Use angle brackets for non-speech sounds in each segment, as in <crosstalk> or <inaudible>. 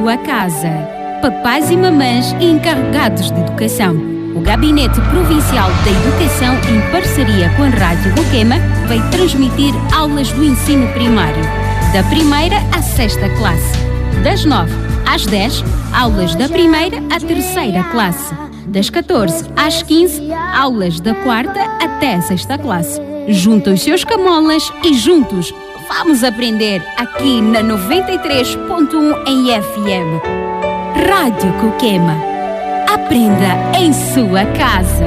sua casa. Papais e mamães encarregados de educação. O Gabinete Provincial da Educação, em parceria com a Rádio Roquema, vai transmitir aulas do ensino primário, da primeira à sexta classe. Das nove às dez, aulas da primeira à terceira classe. Das 14 às 15, aulas da quarta até sexta classe. Junta os seus camolas e juntos vamos aprender aqui na 93.1 em FM. Rádio Coquema. Aprenda em sua casa.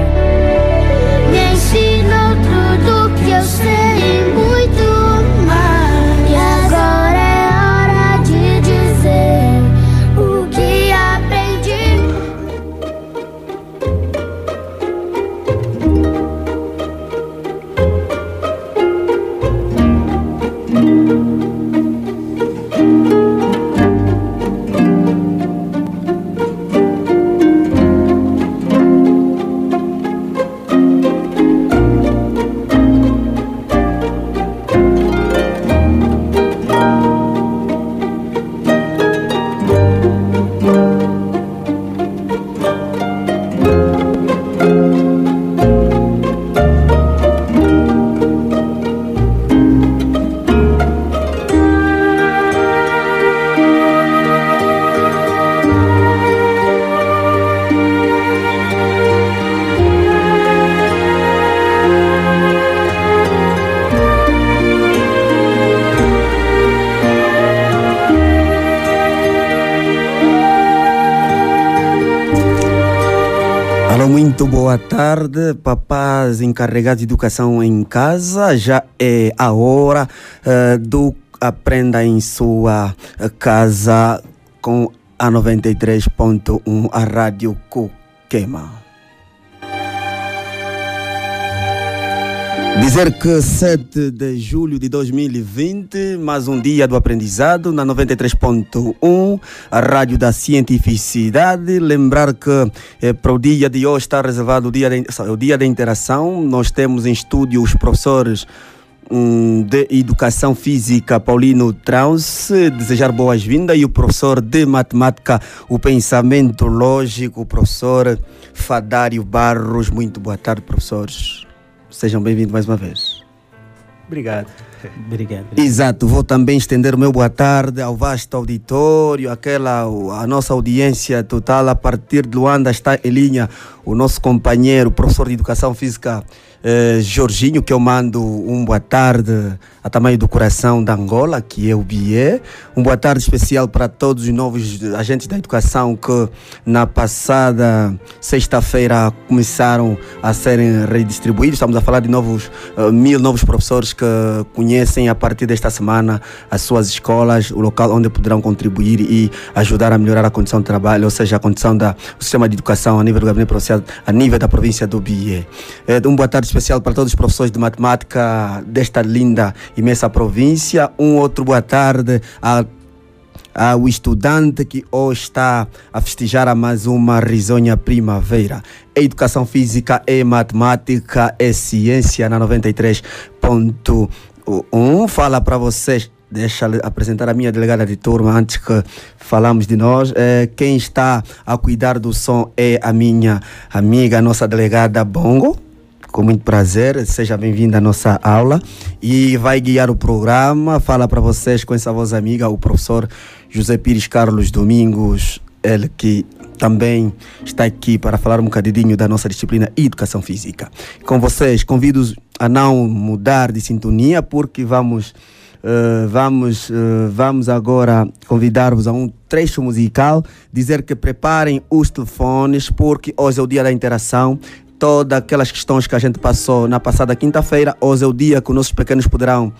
Tarde, papás encarregados de educação em casa. Já é a hora eh, do Aprenda em Sua Casa com a 93.1, a Rádio Coquema. Dizer que 7 de julho de 2020, mais um dia do aprendizado na 93.1, a rádio da cientificidade. Lembrar que eh, para o dia de hoje está reservado o dia, de, o dia da interação. Nós temos em estúdio os professores hum, de Educação Física, Paulino Trauce, desejar boas-vindas, e o professor de Matemática, o Pensamento Lógico, o professor Fadário Barros. Muito boa tarde, professores. Sejam bem-vindos mais uma vez. Obrigado. Obrigado. Exato, vou também estender o meu boa tarde ao vasto auditório, aquela, a nossa audiência total. A partir de Luanda está em linha o nosso companheiro, professor de Educação Física, eh, Jorginho, que eu mando um boa tarde a tamanho do coração da Angola, que é o BIE. Um boa tarde especial para todos os novos agentes da educação que na passada sexta-feira começaram a serem redistribuídos. Estamos a falar de novos eh, mil novos professores que conhecem a partir desta semana as suas escolas, o local onde poderão contribuir e ajudar a melhorar a condição de trabalho, ou seja, a condição do sistema de educação a nível do gabinete provincial, a nível da província do BIE. Eh, Um boa tarde especial para todos os professores de matemática desta linda, imensa província. Um outro boa tarde a ao estudante que hoje está a festejar a mais uma risonha primavera. É educação física, é matemática, é ciência na 93.1. Fala para vocês. Deixa apresentar a minha delegada de turma antes que falamos de nós. Eh, quem está a cuidar do som é a minha amiga, a nossa delegada Bongo com muito prazer, seja bem-vinda à nossa aula e vai guiar o programa. Fala para vocês com essa voz amiga, o professor José Pires Carlos Domingos, ele que também está aqui para falar um bocadinho da nossa disciplina Educação Física. Com vocês, convido-os a não mudar de sintonia, porque vamos. eh, vamos, eh, vamos agora convidar-vos a um trecho musical, dizer que preparem os telefones, porque hoje é o dia da interação todas aquelas questões que a gente passou na passada quinta-feira. Hoje é o dia que os nossos pequenos poderão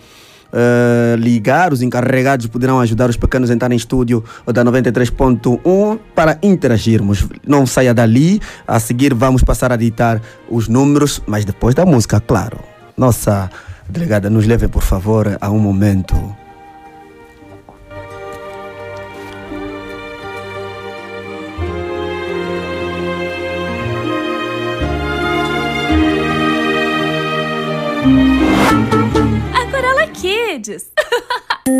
eh, ligar, os encarregados poderão ajudar os pequenos a entrar em estúdio da 93.1 para interagirmos. Não saia dali, a seguir vamos passar a ditar os números, mas depois da música, claro. Nossa delegada, nos leve por favor a um momento. Kids! <laughs> Oi,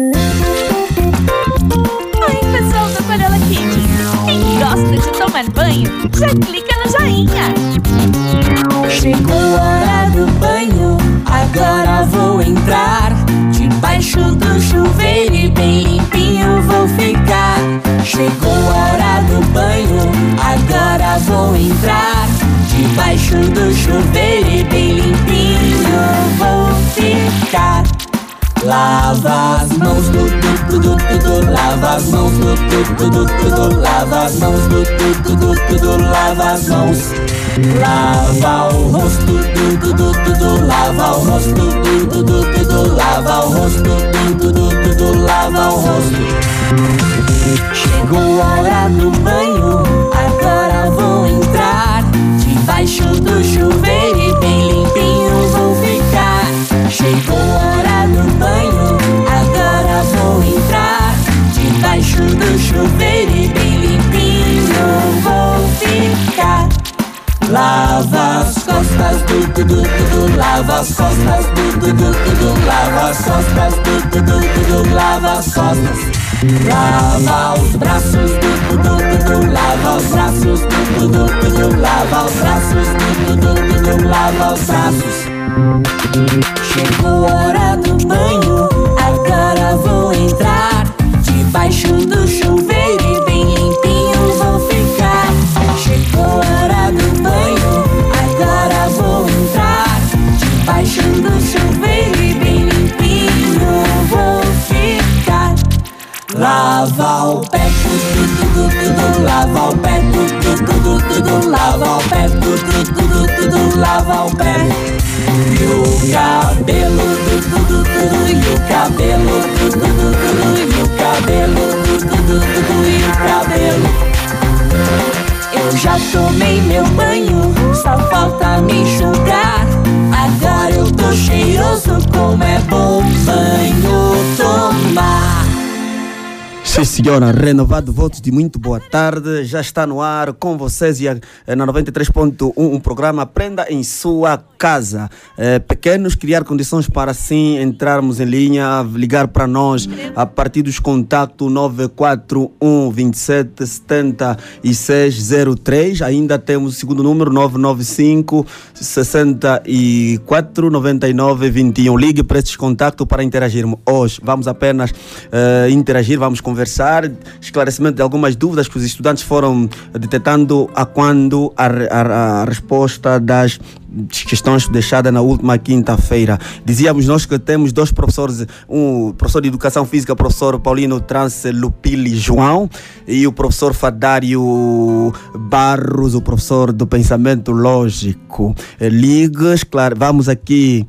pessoal do Aquarela Kids. Quem gosta de tomar banho, já clica no joinha. Chegou a hora do banho, agora vou entrar. Debaixo do chuveiro e bem limpinho vou ficar. Chegou a hora do banho, agora vou entrar. Debaixo do chuveiro e bem limpinho Lava as mãos do tudo do tudo, lava as mãos do tudo do tudo, lava as mãos do tudo do tudo, lava as mãos. Lava o rosto do tudo tudo, lava o rosto do tudo tudo, lava o rosto do tudo tudo, lava o rosto. Chegou a hora do banho, agora vou entrar debaixo do chuveiro e bem limpinho. Chegou a hora do banho, agora vou entrar debaixo do chuveiro e bem limpinho vou ficar. Lava as costas do tudo tudo, lava as costas do tudo tudo, lava as costas do tudo tudo, lava as costas. Lava os braços do tudo tudo, lava os braços do tudo tudo, lava os braços do tudo tudo, lava os braços. Chegou a hora do banho, agora vou entrar debaixo do chuveiro e bem limpinho vou ficar. Chegou a hora do banho, agora vou entrar debaixo do chuveiro e bem limpinho vou ficar. Lava o pé, tudo, tudo, tudo, lava o pé, tudo, tudo, tudo, lava o pé, tudo, tudo, tudo, lava o pé. E o cabelo, tudo, tudo, e o cabelo, tudo, tudo, e o cabelo, tudo, tudo, e o cabelo. Eu já tomei meu banho, só falta me enxugar. Agora eu tô cheiroso, como é bom banho tomar. Sim, senhora, renovado votos de muito boa tarde. Já está no ar com vocês e eh, na 93.1 um programa Aprenda em Sua Casa. Eh, pequenos, criar condições para assim entrarmos em linha, ligar para nós a partir dos contatos 941 27 7603. Ainda temos o segundo número 995 64 99 21. Ligue para esses contatos para interagirmos. Hoje vamos apenas eh, interagir, vamos conversar, esclarecimento de algumas dúvidas que os estudantes foram detectando a quando a, a- a resposta das questões deixadas na última quinta-feira. Dizíamos nós que temos dois professores, um professor de Educação Física, o professor Paulino Trance Lupili João e o professor Fadário Barros, o professor do Pensamento Lógico. Eh, Ligas, claro, vamos aqui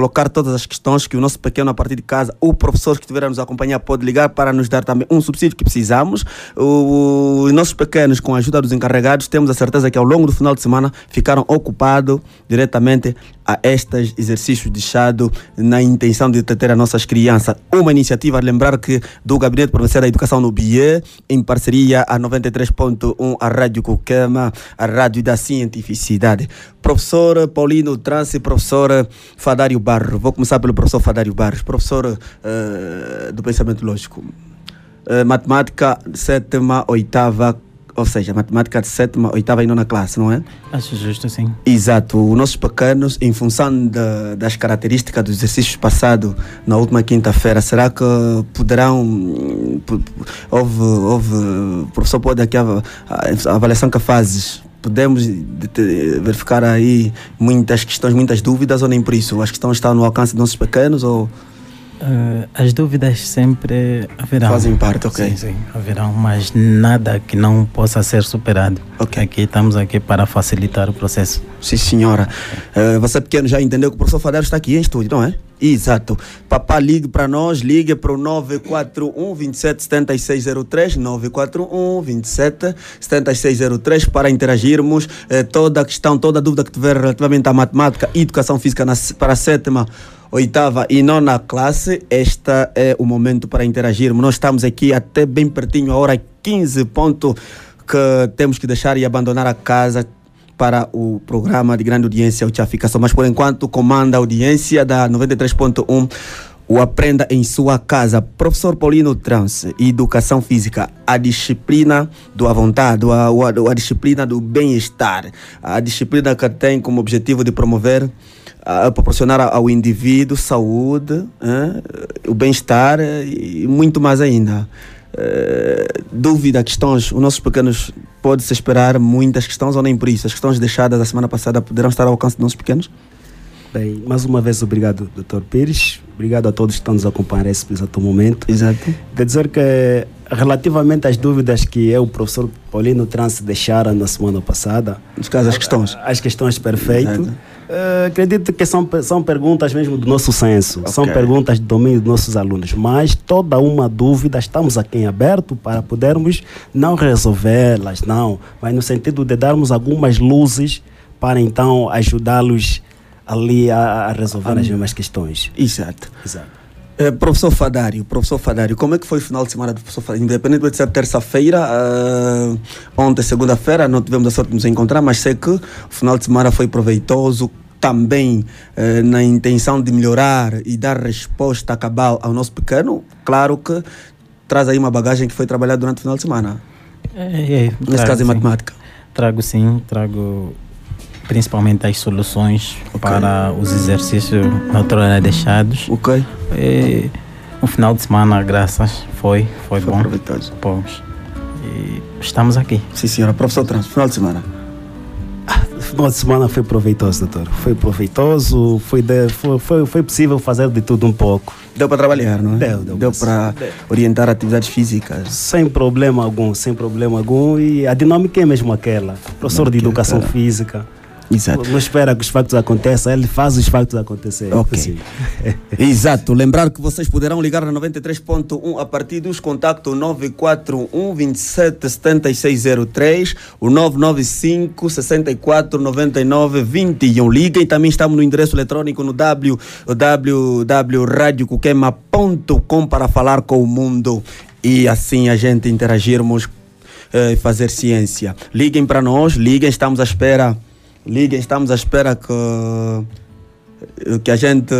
colocar todas as questões que o nosso pequeno a partir de casa, o professor que estiver a nos acompanhar pode ligar para nos dar também um subsídio que precisamos. Os nossos pequenos, com a ajuda dos encarregados, temos a certeza que ao longo do final de semana ficaram ocupados diretamente a estes exercícios deixados na intenção de ter as nossas crianças. Uma iniciativa, lembrar que do Gabinete Provincial da Educação no BIE, em parceria a 93.1, a Rádio Coquema, a Rádio da Cientificidade. Professor Paulino Trance, professor Fadário Barro. Vou começar pelo professor Fadário Barros, professor eh, do Pensamento Lógico. Eh, matemática, sétima, oitava, ou seja, matemática de sétima, oitava e nona classe, não é? Acho justo, sim. Exato. Os nossos pequenos, em função da- das características dos exercícios passados na última quinta-feira, será que poderão. Houve. houve o professor pode aqui a, a avaliação que fazes. Podemos de- de- verificar aí muitas questões, muitas dúvidas ou nem por isso? As questões estão no alcance dos nossos pequenos ou Eh, as dúvidas sempre haverão. Fazem parte, ok. Sim, sim, haverão, mas nada que não possa ser superado. Ok. Aqui estamos aqui para facilitar o processo. Sim, senhora. Eh, você pequeno já entendeu que o professor Fadeiro está aqui em estúdio, não é? Exato. Papá, ligue para nós, ligue para o 941 27 7603, 941 27 7603 para interagirmos. Eh, toda a questão, toda a dúvida que tiver relativamente à matemática e educação física na, para a sétima, oitava e nona classe, este é o momento para interagirmos. Nós estamos aqui até bem pertinho, a hora 15 ponto, que temos que deixar e abandonar a casa para o programa de grande audiência, o Tchaficação. Mas por enquanto comanda a audiência da 93.1 o aprenda em sua casa. Professor Paulino Trance, Educação Física, a disciplina do à vontade, a, a, a disciplina do bem-estar, a disciplina que tem como objetivo de promover, a proporcionar ao indivíduo saúde, eh, o bem-estar e muito mais ainda. Eh, dúvida, questões, os nossos pequenos pode-se esperar muitas questões ou nem por isso? As questões deixadas a semana passada poderão estar ao alcance dos nossos pequenos? Bem, mais uma vez, obrigado, Dr. Pires. Obrigado a todos que estão nos acompanhando nesse exato momento. Exato. Quer dizer que, relativamente às dúvidas que eu o professor Paulino Trance deixaram na semana passada, Nos casos, as questões. as questões perfeito. Exato. Eh, acredito que são, são perguntas mesmo do nosso senso, são Ok. perguntas de domínio dos nossos alunos, mas toda uma dúvida estamos aqui em aberto para podermos não resolvê-las, não, mas no sentido de darmos algumas luzes para então ajudá-los ali a, a resolver as mesmas questões. Exato. Exato. Eh, professor Fadário, professor Fadário, como é que foi o final de semana do professor Fadário? Independente de ser terça-feira, eh, ontem, segunda-feira, não tivemos a sorte de nos encontrar, mas sei que o final de semana foi proveitoso também eh, na intenção de melhorar e dar resposta cabal ao nosso pequeno. Claro que traz aí uma bagagem que foi trabalhada durante o final de semana, É, é, nesse trago, caso em matemática. Trago sim, trago principalmente as soluções Ok. para os exercícios na outrora deixados. Ok? E, o final de semana, graças, foi, foi, Foi bom. proveitoso. Pois. E estamos aqui. Sim, senhora. Professor Trans, final de semana. Final de semana foi proveitoso, doutor. Foi proveitoso, foi, de- foi, foi, foi possível fazer de tudo um pouco. Deu para trabalhar, não é? Deu, deu para Deu. orientar atividades físicas. Sem problema algum, sem problema algum. E a dinâmica é mesmo aquela. Professor de é educação aquela. física. Exato. Não espera que os factos aconteçam, ele faz os factos acontecerem. Ok. Assim. <laughs> Exato. Lembrar que vocês poderão ligar na 93.1 a partir dos contactos 941 27 7603, o 995 64 99 21. Liguem, também estamos no endereço eletrônico no www.radiocuquema.com para falar com o mundo e assim a gente interagirmos eh, e fazer ciência. Liguem para nós, liguem, estamos à espera. Liguem, estamos à espera que que a gente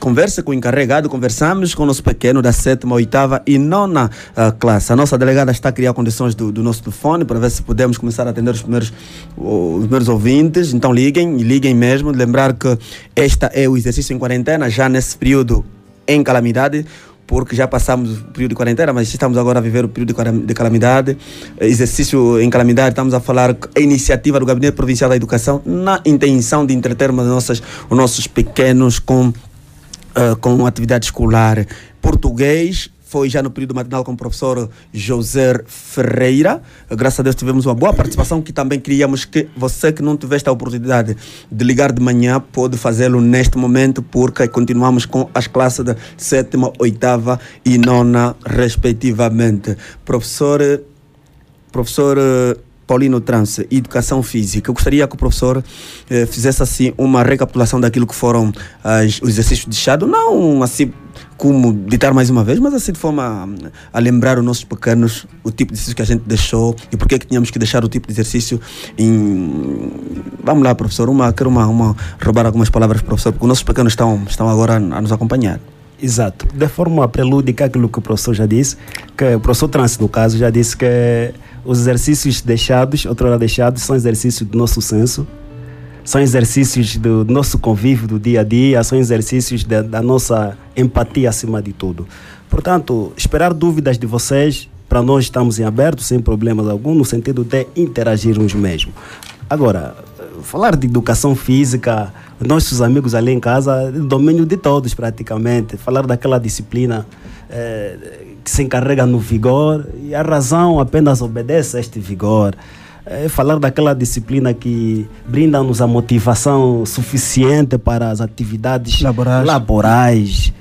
converse com o encarregado, conversamos com o nosso pequeno da sétima, oitava e nona ah, classe. A nossa delegada está a criar condições do, do nosso telefone para ver se podemos começar a atender os primeiros, os primeiros ouvintes. Então liguem, liguem mesmo. Lembrar que esta é o exercício em quarentena, já nesse período em calamidade, porque já passamos o período de quarentena, mas estamos agora a viver o período de calam- de calamidade. Exercício em calamidade, estamos a falar a iniciativa do Gabinete Provincial da Educação na intenção de entretermos as nossas, os nossos pequenos com, eh, com atividade escolar. Português, foi já no período matinal com o professor José Ferreira. Graças a Deus tivemos uma boa participação que também queríamos que você que não tiveste a oportunidade de ligar de manhã pode fazê-lo neste momento porque continuamos com as classes da sétima, oitava e nona respectivamente. Professor professor eh, Paulino Trance, Educação Física. Eu gostaria que o professor eh, fizesse assim uma recapitulação daquilo que foram as- os exercícios deixados, não assim como ditar mais uma vez, mas assim de forma a, a lembrar os nossos pequenos o tipo de exercício que a gente deixou e por que é que tínhamos que deixar o tipo de exercício em... Vamos lá, professor, uma, quero uma, uma, roubar algumas palavras, professor, porque os nossos pequenos estão, estão agora a nos acompanhar. Exato. De forma prelúdica, aquilo que o professor já disse, que o professor Trance, no caso, já disse que os exercícios deixados, outrora deixados, são exercícios do nosso senso, são exercícios do nosso convívio do dia a dia, são exercícios da, da nossa empatia acima de tudo. Portanto, esperar dúvidas de vocês, para nós estamos em aberto, sem problemas algum, no sentido de interagirmos mesmo. Agora, falar de educação física, nossos amigos ali em casa, domínio de todos praticamente. Falar daquela disciplina eh, que se encarrega no vigor e a razão apenas obedece a este vigor. É falar daquela disciplina que brinda-nos a motivação suficiente para as atividades Laborais. laborais,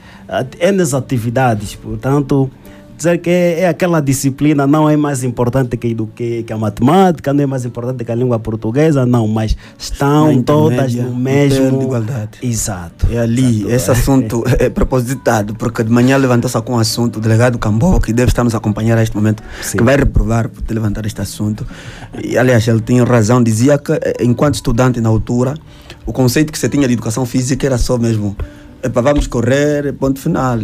N atividades. Portanto, dizer que é, é aquela disciplina não é mais importante que, do que, que a matemática, não é mais importante que a língua portuguesa, não, mas estão todas no mesmo. de igualdade. Exato. É ali, Exato. esse assunto é propositado, porque de manhã levantou-se com um assunto, o delegado Cambó, que deve estar nos acompanhar a este momento, Sim. que vai reprovar por ter levantado este assunto. E, aliás, ele tinha razão, dizia que, eh, enquanto estudante na altura, o conceito que você tinha de educação física era só mesmo epa, vamos correr, ponto final.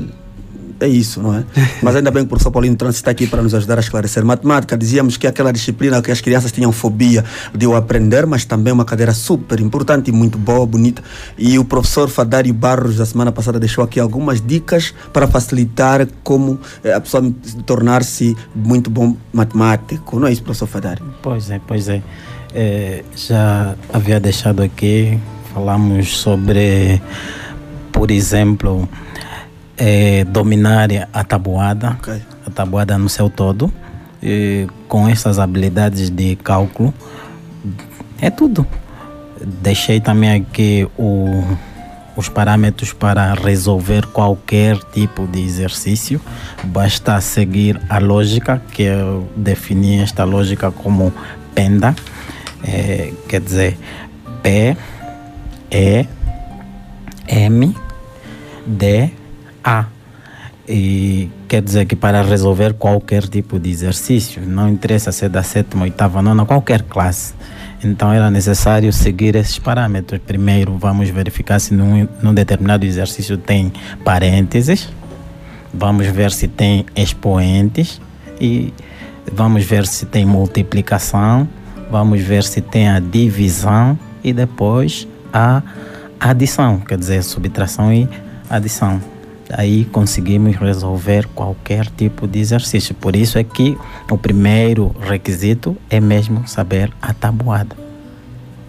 É isso, não é? <laughs> Mas ainda bem que o professor Paulino Trans está aqui para nos ajudar a esclarecer. Matemática, dizíamos que é aquela disciplina que as crianças tinham fobia de o aprender, mas também uma cadeira super importante e muito boa, bonita. E o professor Fadário Barros, da semana passada, deixou aqui algumas dicas para facilitar como eh, a pessoa tornar-se muito bom matemático. Não é isso, professor Fadário? Pois é, pois é. É, já havia deixado aqui, falamos sobre, por exemplo, é, dominar a tabuada, Ok. a tabuada no seu todo, e com essas habilidades de cálculo, é tudo. Deixei também aqui o, os parâmetros para resolver qualquer tipo de exercício. Basta seguir a lógica, que eu defini esta lógica como penda, é, quer dizer, P, E, M, D, A. E quer dizer que para resolver qualquer tipo de exercício, não interessa se é da sétima, oitava, nona, qualquer classe. Então era necessário seguir esses parâmetros. Primeiro vamos verificar se num, num determinado exercício tem parênteses, vamos ver se tem expoentes e vamos ver se tem multiplicação, vamos ver se tem a divisão e depois a adição, quer dizer, subtração e adição. Aí conseguimos resolver qualquer tipo de exercício. Por isso é que o primeiro requisito é mesmo saber a tabuada.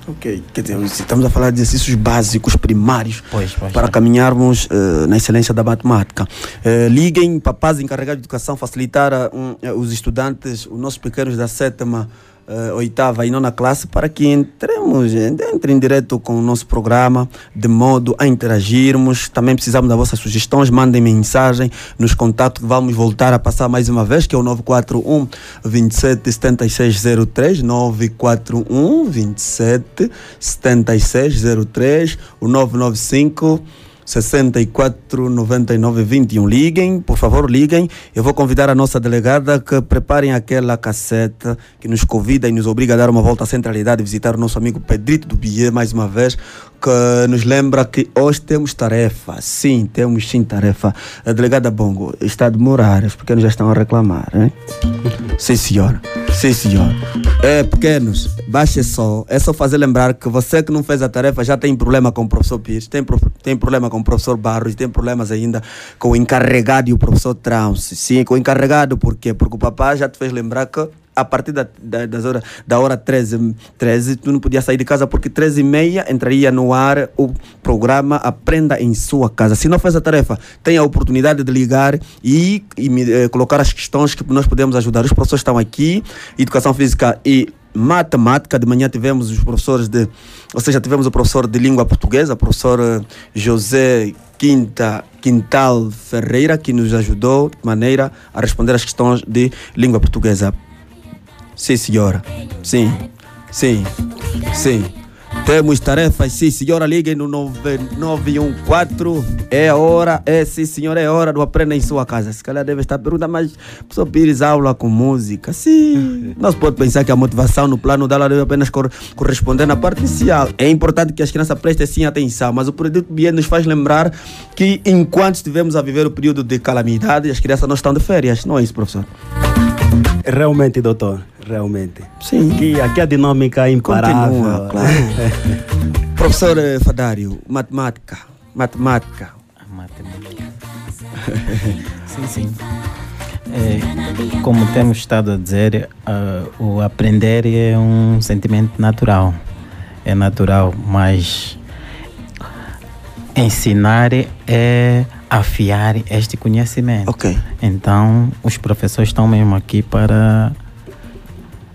Ok, quer dizer, estamos a falar de exercícios básicos, primários, Pois, pois, para caminharmos eh, na excelência da matemática. Eh, liguem, papás encarregados de educação, facilitar a, um, eh, os estudantes, os nossos pequenos da sétima, eh, oitava e nona classe, para que entremos, eh, entrem direto com o nosso programa, de modo a interagirmos. Também precisamos das vossas sugestões, mandem mensagem nos contatos que vamos voltar a passar mais uma vez, que é o 941 27 7603, 941 27 7603, o 995 64 99 21. Liguem, por favor, liguem. Eu vou convidar a nossa delegada que preparem aquela cassete que nos convida e nos obriga a dar uma volta à centralidade e visitar o nosso amigo Pedrito do Bier mais uma vez, que nos lembra que hoje temos tarefa. Sim, temos sim tarefa. A delegada Bongo está a demorar, os pequenos já estão a reclamar, hein? Sim, senhora. Sim, senhor. É, pequenos, baixe só. É só fazer lembrar que você que não fez a tarefa já tem problema com o professor Pires, tem, tem problema com o professor Barros, tem problemas ainda com o encarregado e o professor Trance. Sim, com o encarregado, por quê? Porque o papai já te fez lembrar que a partir da, da, das hora, da hora 13, 13, tu não podia sair de casa porque 13 e meia entraria no ar o programa Aprenda em Sua Casa. Se não fez a tarefa, tem a oportunidade de ligar e, e me, eh, colocar as questões que nós podemos ajudar. Os professores estão aqui, Educação Física e Matemática. De manhã tivemos os professores de, ou seja, tivemos o professor de língua portuguesa, o professor eh, José Quinta, Quintal Ferreira, que nos ajudou de maneira a responder as questões de língua portuguesa. Sim, senhora. Sim, sim, sim. Temos tarefas, sim, senhora. Liguem no 9914. É hora, é sim, senhora, é hora do Aprenda em Sua Casa. Se calhar deve estar perguntando, mas professor Pires, aula com música. Sim, <laughs> nós pode pensar que a motivação no plano dela deve apenas cor- corresponder na parte inicial. É importante que as crianças prestem sim atenção, mas o produto bien nos faz lembrar que enquanto estivemos a viver o período de calamidade, as crianças não estão de férias. Não é isso, professor? Realmente, doutor, realmente. Sim. Que aqui a dinâmica é imparável. Continua, claro. <laughs> Professor eh, Fadário, matemática. Matemática. A matemática. <laughs> sim, sim. É, como temos estado a dizer, ah, o aprender é um sentimento natural. É natural, mas ensinar é afiar este conhecimento. Ok. Então, os professores estão mesmo aqui para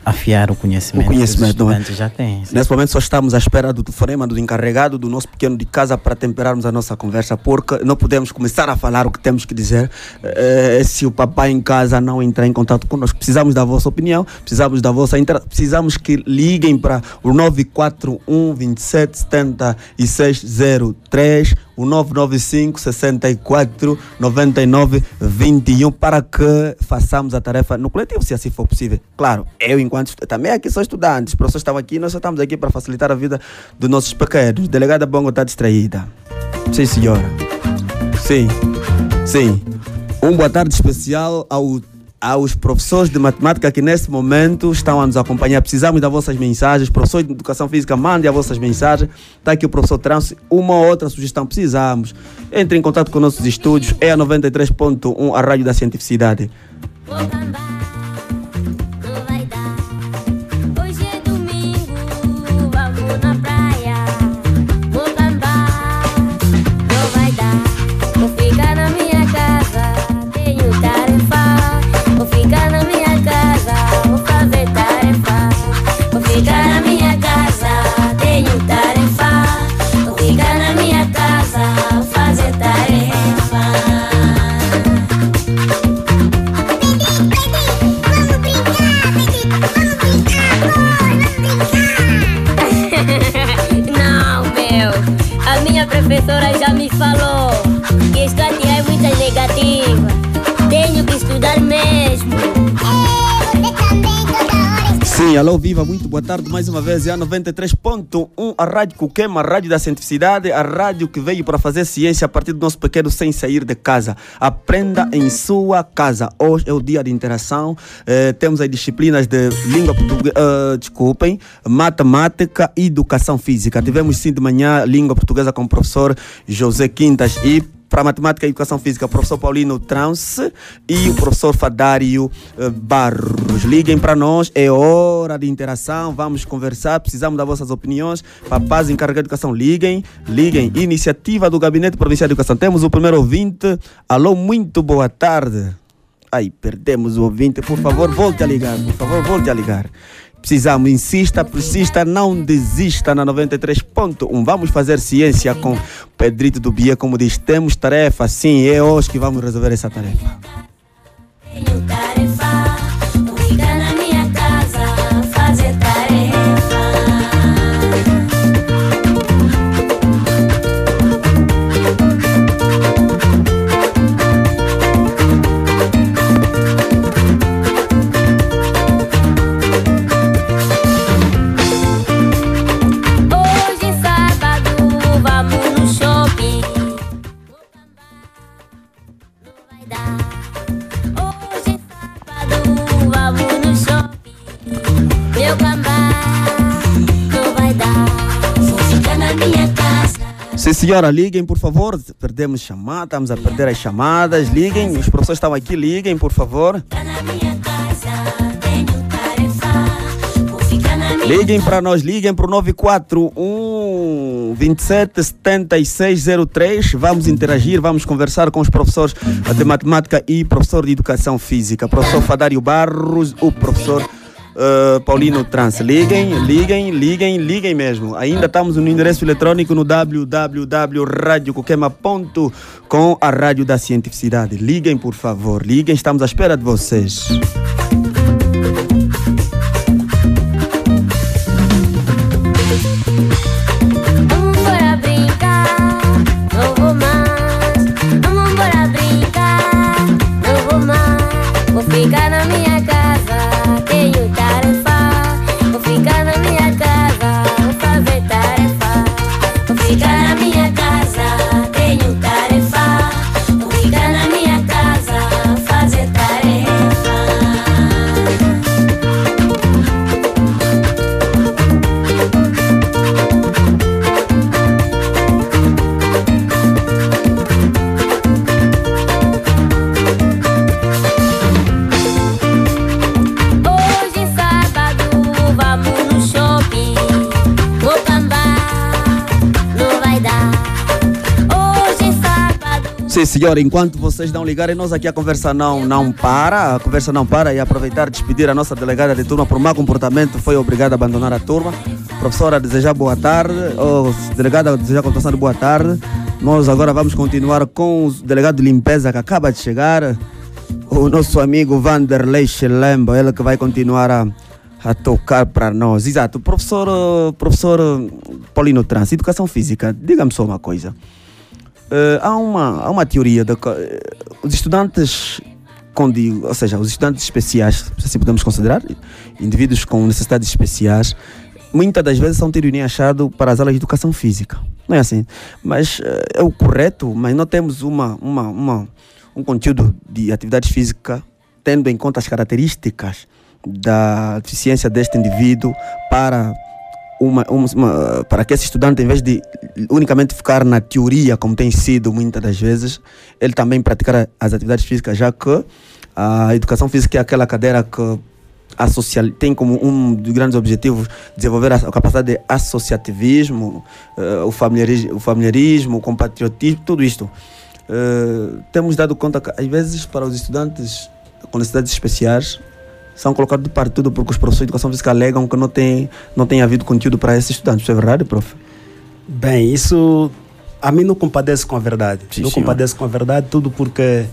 afiar o conhecimento, O conhecimento, que os é? já têm. Nesse momento só estamos à espera do telefonema do encarregado do nosso pequeno de casa para temperarmos a nossa conversa, porque não podemos começar a falar o que temos que dizer eh, se o papai em casa não entrar em contato conosco. Precisamos da vossa opinião, precisamos da vossa intera precisamos que liguem para o 941 27 76 03 o 995 64 99 21 para que façamos a tarefa no coletivo, se assim for possível. Claro, eu enquanto estu- também aqui sou estudante, os professores estão aqui, nós só estamos aqui para facilitar a vida dos nossos pequenos. Delegada Bongo está distraída. Sim, senhora. Sim, sim. Um boa tarde especial ao, aos professores de matemática que nesse momento estão a nos acompanhar. Precisamos das vossas mensagens. Professor de Educação Física, mandem as vossas mensagens. Está aqui o professor Trans. Uma ou outra sugestão precisamos. Entre em contato com nossos estúdios. É a 93.1, a Rádio da Cientificidade. Minha Sim, alô, viva, muito boa tarde mais uma vez. É a 93.1, a Rádio Cuquema, a Rádio da Cientificidade, a rádio que veio para fazer ciência a partir do nosso pequeno sem sair de casa. Aprenda em sua casa. Hoje é o dia de interação. Eh, temos as disciplinas de língua portuguesa, desculpem, matemática e educação física. Tivemos sim de manhã língua portuguesa com o professor José Quintas e para matemática e educação física, o professor Paulino Trance e o professor Fadário eh, Barros. Liguem para nós, é hora de interação, vamos conversar, precisamos das vossas opiniões. Papás encarregados de educação, liguem, liguem. Iniciativa do Gabinete Provincial de Educação. Temos o primeiro ouvinte. Alô, muito boa tarde. Ai, perdemos o ouvinte. Por favor, volte a ligar. Por favor, volte a ligar. Precisamos, insista, persista, não desista na 93.1. Vamos fazer ciência com Pedrito do Bia, como diz, temos tarefa, sim, é hoje que vamos resolver essa tarefa. Senhora, liguem, por favor. Perdemos chamada, estamos a perder as chamadas. Liguem, os professores estão aqui, liguem, por favor. Liguem para nós, liguem para o 941 27 7603. Vamos interagir, vamos conversar com os professores de matemática e professor de educação física. Professor Fadário Barros, o professor eh, Paulino Trans. Liguem, liguem, liguem, liguem mesmo. Ainda estamos no endereço eletrônico no www.radiocoquema.com, a rádio da cientificidade. Liguem, por favor, liguem, estamos à espera de vocês. Senhora, enquanto vocês não ligarem, nós aqui a conversa não, não para, a conversa não para e aproveitar despedir a nossa delegada de turma por mau comportamento, foi obrigada a abandonar a turma. Professora, desejar boa tarde, ou delegada, a desejar continuação de boa tarde. Nós agora vamos continuar com o delegado de limpeza que acaba de chegar, o nosso amigo Vanderlei Schelembo, ele que vai continuar a, a tocar para nós. Exato, professor, professor Paulino Trans, educação física, diga-me só uma coisa. Eh, há, uma, há uma teoria que eh, os estudantes com di- ou seja, os estudantes especiais, se assim podemos considerar, indivíduos com necessidades especiais, muitas das vezes são tiro nem achado para as aulas de educação física. Não é assim? Mas eh, é o correto, mas não temos uma, uma, uma, um conteúdo de atividade física tendo em conta as características da deficiência deste indivíduo para uma, uma- uma- para que esse estudante, em vez de unicamente ficar na teoria, como tem sido muitas das vezes, ele também praticar as atividades físicas, já que a educação física é aquela cadeira que associal, tem como um dos grandes objetivos desenvolver a, capacidade de associativismo, eh, o, familiarismo, o familiarismo, o compatriotismo, tudo isto. Eh, temos dado conta que, às vezes, para os estudantes com necessidades especiais, são colocados de parte tudo porque os professores de educação física alegam que não tem, não tem havido conteúdo para esses estudantes. Isso é verdade, prof? Bem, isso a mim não compadece com a verdade. Sim, não senhor. compadece com a verdade, tudo porque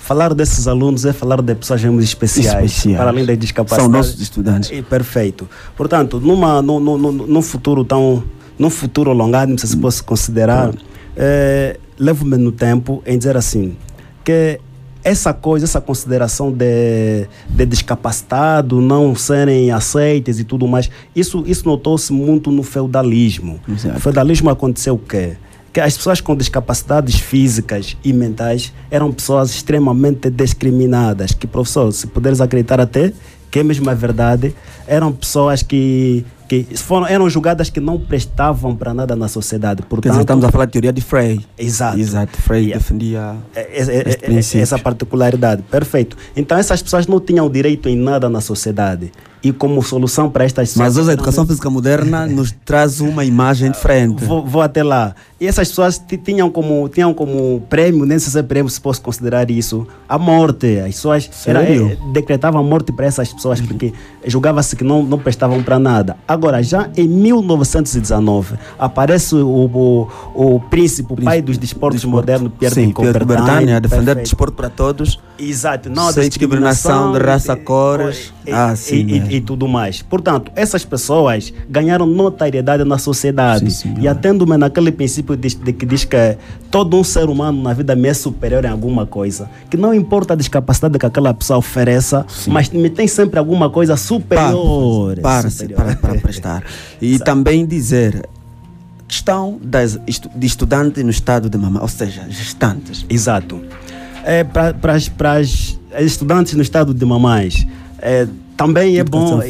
falar desses alunos é falar de pessoas realmente especiais, Especiais. para além das discapacidades. São nossos estudantes. E, perfeito. Portanto, numa, num, num, num, num futuro tão. num futuro alongado, se se possa considerar, eh, levo-me no tempo em dizer assim, que essa coisa, essa consideração de, de discapacitado não serem aceites e tudo mais, isso, isso notou-se muito no feudalismo. Exato. No feudalismo aconteceu o quê? Que as pessoas com discapacidades físicas e mentais eram pessoas extremamente discriminadas. Que, professor, se puderes acreditar até, que é mesmo a verdade, eram pessoas que, que foram, eram julgadas que não prestavam para nada na sociedade. Quer Portanto, dizer, estamos a falar de teoria de Frey. Exato. Exato, Frey Yeah. defendia É- é- é- é- princípio. essa particularidade. Perfeito. Então essas pessoas não tinham direito em nada na sociedade. E como solução para estas Mas hoje a educação física moderna <laughs> nos traz uma imagem diferente. Vou, vou até lá. E essas pessoas ti- tinham como, tinham como prêmio, nem sei se é prêmio, se posso considerar isso, a morte. As pessoas era, eh, decretavam a morte para essas pessoas porque julgava-se que não, não prestavam para nada. Agora, já em 1919, aparece o, o, o príncipe, o pai dos desportos modernos, Pierre Sim, de Coubertin. A defender Perfeito. desporto para todos. Exato, não Sem discriminação de raça, cores. e, Ah, e- sim, e- mesmo. E tudo mais. Portanto, essas pessoas ganharam notariedade na sociedade. Sim, e atendo-me naquele princípio de, de que diz que todo um ser humano na vida me é superior em alguma coisa. Que não importa a discapacidade que aquela pessoa ofereça, mas me tem sempre alguma coisa superior. para, superior. para, para prestar. <laughs> E também dizer, questão das, de estudante no estado de mamãe, ou seja, gestantes. Exato. É, para as estudantes no estado de mamães, é, também é Educação bom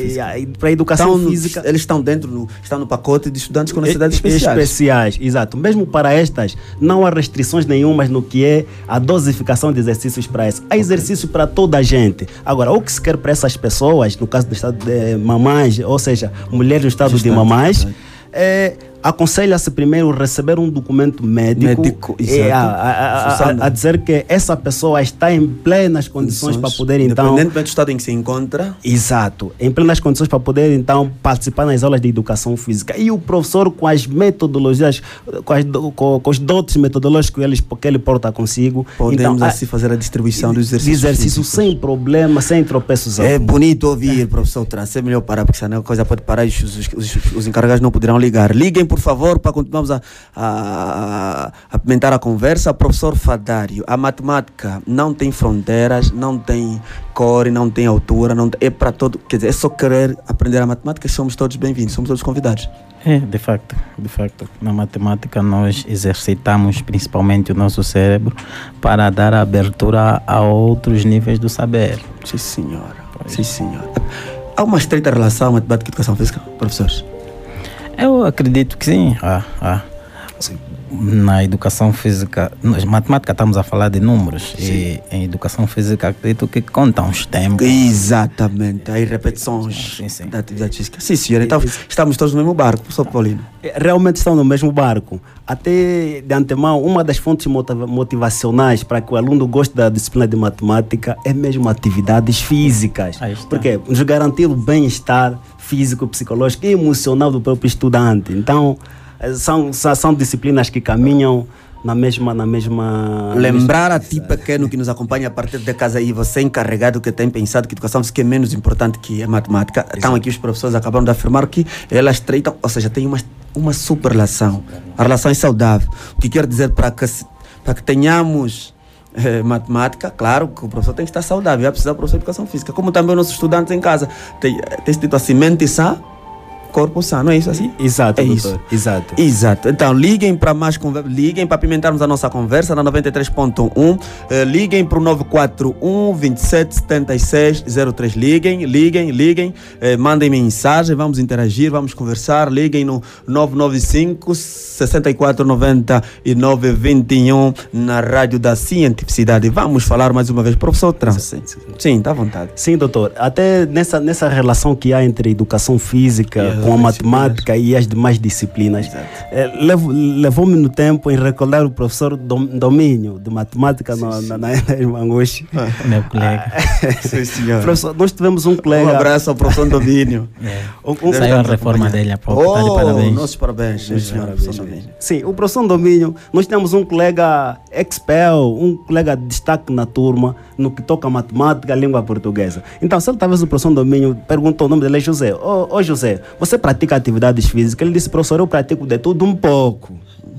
para a educação Estão no- física. eles estão dentro, no, estão no pacote de estudantes com necessidades especiais. especiais, exato. Mesmo para estas, não há restrições nenhumas no que é a dosificação de exercícios para isso. Há exercício para toda a gente. Agora, o que se quer para essas pessoas, no caso do estado de mamães, ou seja, mulheres no estado de mamães, é, aconselha-se primeiro receber um documento médico, Médico, exato. a, a- a- a- dizer que essa pessoa está em plenas condições para poder então Independentemente do estado em que se encontra, Exato, em plenas condições para poder então participar nas aulas de educação física. E o professor, com as metodologias, com, as com- com os dotes metodológicos que ele, que ele porta consigo, podemos então, assim fazer a distribuição dos exercícios. exercício sem problema, sem tropeços. É algum. bonito ouvir, professor Trans. É melhor parar, porque senão a coisa pode parar e os, os- os- os encarregados não poderão ligar. Liguem, por favor, para continuarmos a, a, a apimentar a conversa. Professor Fadário, a matemática não tem fronteiras, não tem cor, não tem altura, não é para todo. Quer dizer, é só querer aprender a matemática, somos todos bem-vindos, somos todos convidados. É, de facto, de facto. Na matemática nós exercitamos principalmente o nosso cérebro para dar abertura a outros níveis do saber. Sim, senhora. Sim, senhora. Há uma estreita relação matemática e educação física, professores? Eu acredito que sim. Ah, ah. Na educação física, nós, matemática estamos a falar de números e em educação física acredito que contam os tempos. Exatamente, aí repetições Sim, sim. da atividade física. Sim, senhora, então estamos todos no mesmo barco, professor Paulino. Realmente estão no mesmo barco. Até de antemão, uma das fontes motiva- motivacionais para que o aluno goste da disciplina de matemática é mesmo atividades físicas. Porque nos garantir o bem-estar físico, psicológico e emocional do próprio estudante. Então, eh, são, são, disciplinas que caminham na mesma. Na mesma Lembrar a ti pequeno que nos acompanha a partir de casa aí, você é encarregado que tem pensado que educação física é menos importante que a matemática. Estão aqui os professores acabaram de afirmar que elas estreitam, ou seja, tem uma, uma super relação. A relação é saudável. O que quer dizer para que, para que tenhamos eh, matemática, claro que o professor tem que estar saudável, vai precisar do professor de educação física, como também os nossos estudantes em casa. Tem, tem dito assim, mente sã, corpo sano, é isso assim? Exato, é doutor. isso. Exato. Exato. Então, liguem para mais conver- liguem para pimentarmos a nossa conversa na 93.1. Eh, liguem para o 941 27 76 03. Liguem, liguem, liguem. Eh, mandem mensagem, vamos interagir, vamos conversar. Liguem no 995 64 99 21 na Rádio da Cientificidade. Vamos falar mais uma vez, professor Trance. Sim, está à vontade. Sim, doutor. Até nessa, nessa relação que há entre educação física as com a matemática e as demais disciplinas, levo- levou-me no tempo em recordar o professor Dom, Domínio, de matemática na, na, na, na Manguxe. <laughs> Meu colega. <laughs> Sim, senhor. Professor, nós tivemos um Um colega. abraço ao professor Domínio. <laughs> um- um- Saiu a reforma dele há pouco. Tá de Oh, parabéns. nossos parabéns, sim, senhor, Parabéns, professor Domínio. Sim, o professor Domínio, nós temos um colega expel, um colega de destaque na turma no que toca a matemática, a língua portuguesa. Então, se ele talvez o professor Domínio perguntou o nome dele é José. Ô ô, José, você pratica atividades físicas? Ele disse, professor, eu pratico de tudo um pouco.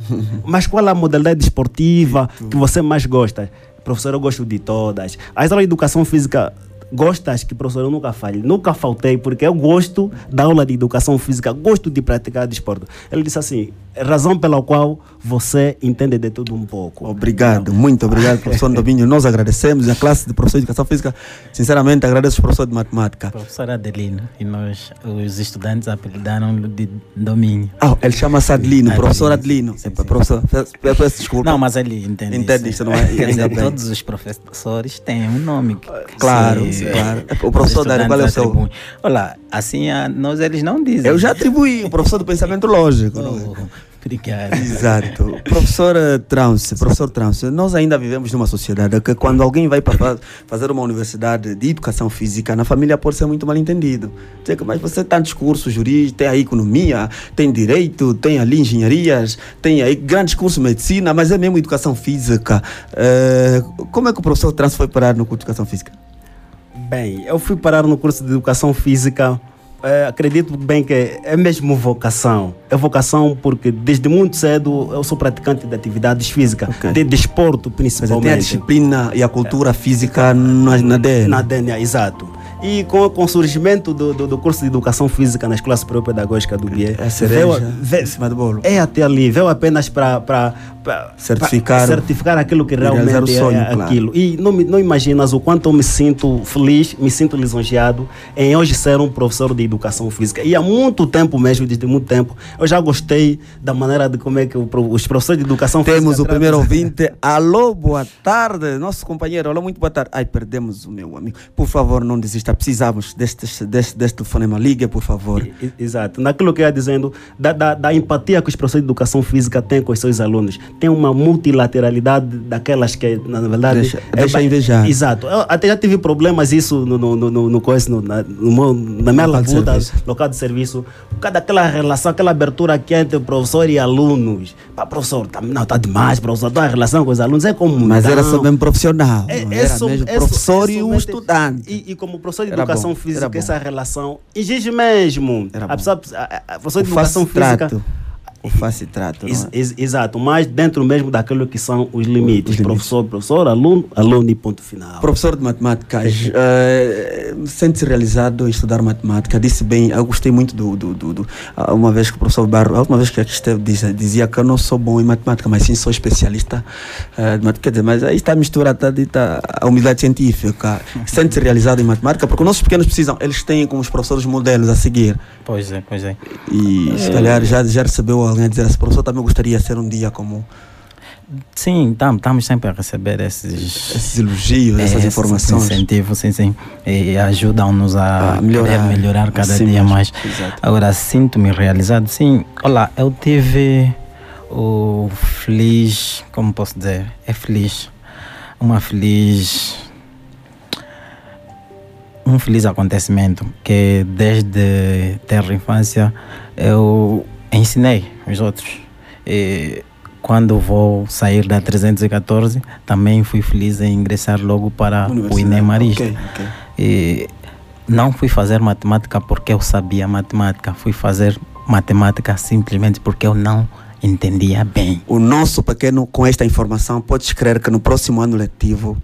<laughs> Mas qual a modalidade esportiva que você mais gosta? Professor, eu gosto de todas. As aulas de educação física gostas que, professor, eu nunca falhei, nunca faltei, porque eu gosto da aula de educação física, gosto de praticar desporto. Ele disse assim, razão pela qual você entende de tudo um pouco. Obrigado, muito obrigado, professor Domínio. Nós agradecemos a classe de professor de educação física. Sinceramente, agradeço os professores de matemática. Professor Adelino. E nós, os estudantes, apelidaram-no de domínio. Ah, ele chama-se Adelino, Adelino, professor Adelino. sim, sim. Professor, peço, peço desculpa. Não, mas ele entende, Entende isso, não é? <laughs> Dizer, todos os professores têm um nome. Claro, que claro. O professor Dário, qual é o seu? Olha, assim, a nós eles não dizem. Eu já atribuí o professor do pensamento lógico. não é? Obrigado. Exato. Professor eh, Trance, professor Trance, nós ainda vivemos numa sociedade que quando alguém vai para fa- fazer uma universidade de educação física, na família pode ser muito mal entendido. Dizer que, mas você tem tantos cursos jurídicos, tem aí economia, tem direito, tem ali engenharias, tem aí grandes cursos de medicina, mas é mesmo educação física. Eh, como é que o professor Trance foi parar no curso de educação física? Bem, eu fui parar no curso de educação física. Eh, acredito bem que é mesmo vocação. É vocação porque desde muito cedo eu sou praticante de atividades físicas, Ok. de desporto Quer dizer, tem a principalmente. disciplina e a cultura física na, na DNA. Na DNA, exato. E com, com o surgimento do, do, do curso de educação física na Escola Superior Pedagógica do BIE, É cereja veio- ve- em cima do bolo. é até ali, veio apenas para Certificar- certificar aquilo que realmente o sonho, é claro. aquilo. E não, não imaginas o quanto eu me sinto feliz, me sinto lisonjeado em hoje ser um professor de educação física. E há muito tempo mesmo, desde muito tempo, eu já gostei da maneira de como é que os professores de educação Temos física o primeiro ouvinte. Alô, boa tarde. Nosso companheiro, alô, muito boa tarde. Ai, perdemos o meu amigo. Por favor, não desista. Precisamos deste, deste, deste telefonema. Ligue, por favor. Exato. Naquilo que eu ia dizendo, da, da, da empatia que os professores de educação física têm com os seus alunos. Tem uma multilateralidade daquelas que, na verdade. Deixa- deixa ba- invejar. Exato. Eu até já tive problemas isso no, no, no, no, no no, na, no na minha labuta, local de serviço. Por causa daquela relação, aquela abertura que há entre professor e alunos. Pá, professor, tá, não, está demais, professor. Tua relação com os alunos é como. Mas era só mesmo profissional. É, é era mesmo é so- professor é e o somente- estudante. E, e como professor de Era educação bom, física, essa relação exige mesmo. Era A pessoa, a, a- a professor Ex- é? ex- exato, mas dentro mesmo daquilo que são os limites. Os limites. Professor, professor, aluno, aluno e ponto final. Professor de matemática, eh, sente-se realizado em estudar matemática? Disse bem, eu gostei muito do. do, do, do- ah, uma vez que o professor Barro, a última vez que aqui esteve, dizia, dizia que eu não sou bom em matemática, mas sim sou especialista eh, de matemática. Quer dizer, mas aí está a mistura, está dita a humildade científica. Sente-se realizado em matemática, porque os nossos pequenos precisam, eles têm como os professores modelos a seguir. Pois é, pois é. E se calhar já, já recebeu alguém a dizer, esse professor também gostaria de ser um dia como Sim, estamos sempre a receber esses, esses elogios, essas informações. incentivos, sim, sim. E ajudam-nos a, A melhorar. melhorar cada Assim dia mais. exato. Agora, sinto-me realizado, sim. Olá, eu tive o feliz, como posso dizer? É feliz. Uma feliz. Um feliz acontecimento que desde ter infância eu ensinei os outros. E quando vou sair da 314, também fui feliz em ingressar logo para o Universidade. INE Marista. Ok, ok. E não fui fazer matemática porque eu sabia matemática, fui fazer matemática simplesmente porque eu não entendia bem. O nosso pequeno, com esta informação, podes crer que no próximo ano letivo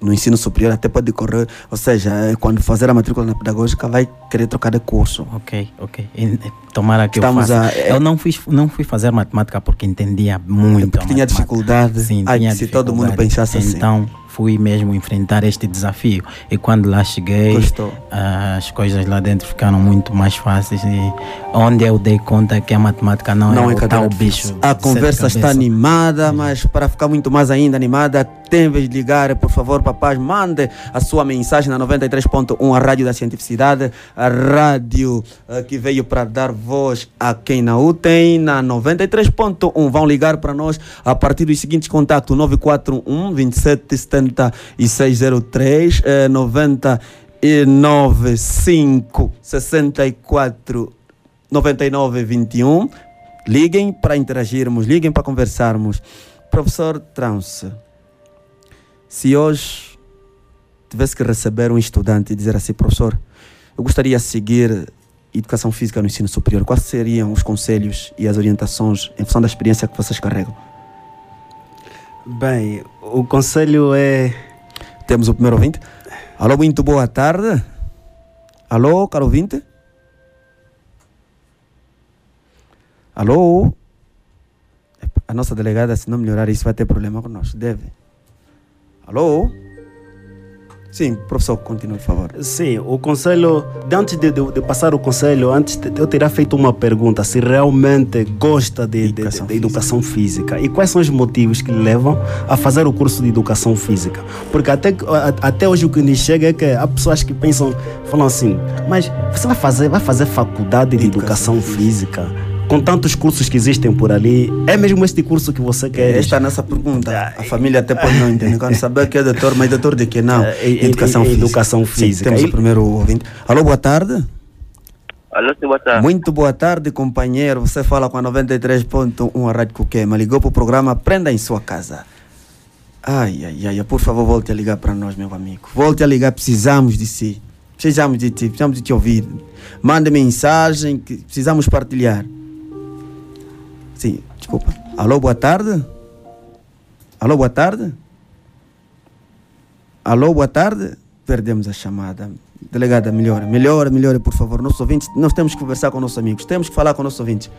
no ensino superior até pode correr, ou seja, é quando fazer a matrícula na pedagógica vai querer trocar de curso. Ok, ok. E, e, tomara que Estamos eu faça. a- Eu não, fiz, não fui fazer matemática porque entendia muito. Porque tinha matemática. dificuldade. Sim, Ai, tinha se todo mundo pensasse assim. Então fui mesmo enfrentar este desafio. E quando lá cheguei, Gostou. as coisas lá dentro ficaram muito mais fáceis. E onde eu dei conta que a matemática não, Não é é tal bicho. A conversa está animada, mas para ficar muito mais ainda animada, tem vez de ligar, por favor, papais, mande a sua mensagem na 93.1, a Rádio da Cientificidade, a rádio eh, que veio para dar voz a quem não tem, na 93.1. Vão ligar para nós a partir dos seguintes contatos: 941 27 7603, eh, 99 5 64 9921. Liguem para interagirmos, liguem para conversarmos. Professor Trance, se hoje tivesse que receber um estudante e dizer assim, professor, eu gostaria de seguir educação física no ensino superior, quais seriam os conselhos e as orientações em função da experiência que vocês carregam? Bem, o conselho é. Temos o primeiro ouvinte. Alô, muito boa tarde. Alô, caro ouvinte? Alô? A nossa delegada, se não melhorar isso, vai ter problema com nós. Deve. Alô? Sim, professor, continue, por favor. Sim, o conselho, de antes de, de- de passar o conselho, antes de- eu teria feito uma pergunta: se realmente gosta de, Educação de educação física e quais são os motivos que levam a fazer o curso de educação física? Porque até, até hoje o que nos chega é que há pessoas que pensam, falam assim, mas você vai fazer, vai fazer faculdade de Educação educação, física? Com tantos cursos que existem por ali, é mesmo este curso que você quer? Esta é a nossa pergunta. A família até pode não entender. <laughs> Quando saber que é doutor, mas doutor de que não? É, educação física. educação Sim, física. temos E- o primeiro ouvinte. Alô, boa tarde. Alô, sim, boa tarde. Muito boa tarde, companheiro. Você fala com a 93.1 a Rádio Coquema. Ligou para o programa Aprenda em Sua Casa. Ai, ai, ai, por favor, volte a ligar para nós, meu amigo. Volte a ligar, precisamos de si. Precisamos de ti, precisamos de te ouvir. Mande mensagem que precisamos partilhar. Sim, desculpa. Alô, boa tarde. Alô, boa tarde. Alô, boa tarde. Perdemos a chamada. Delegada, melhora, melhora, melhora, por favor. Nossos ouvintes, nós temos que conversar com nossos amigos, temos que falar com nossos ouvintes.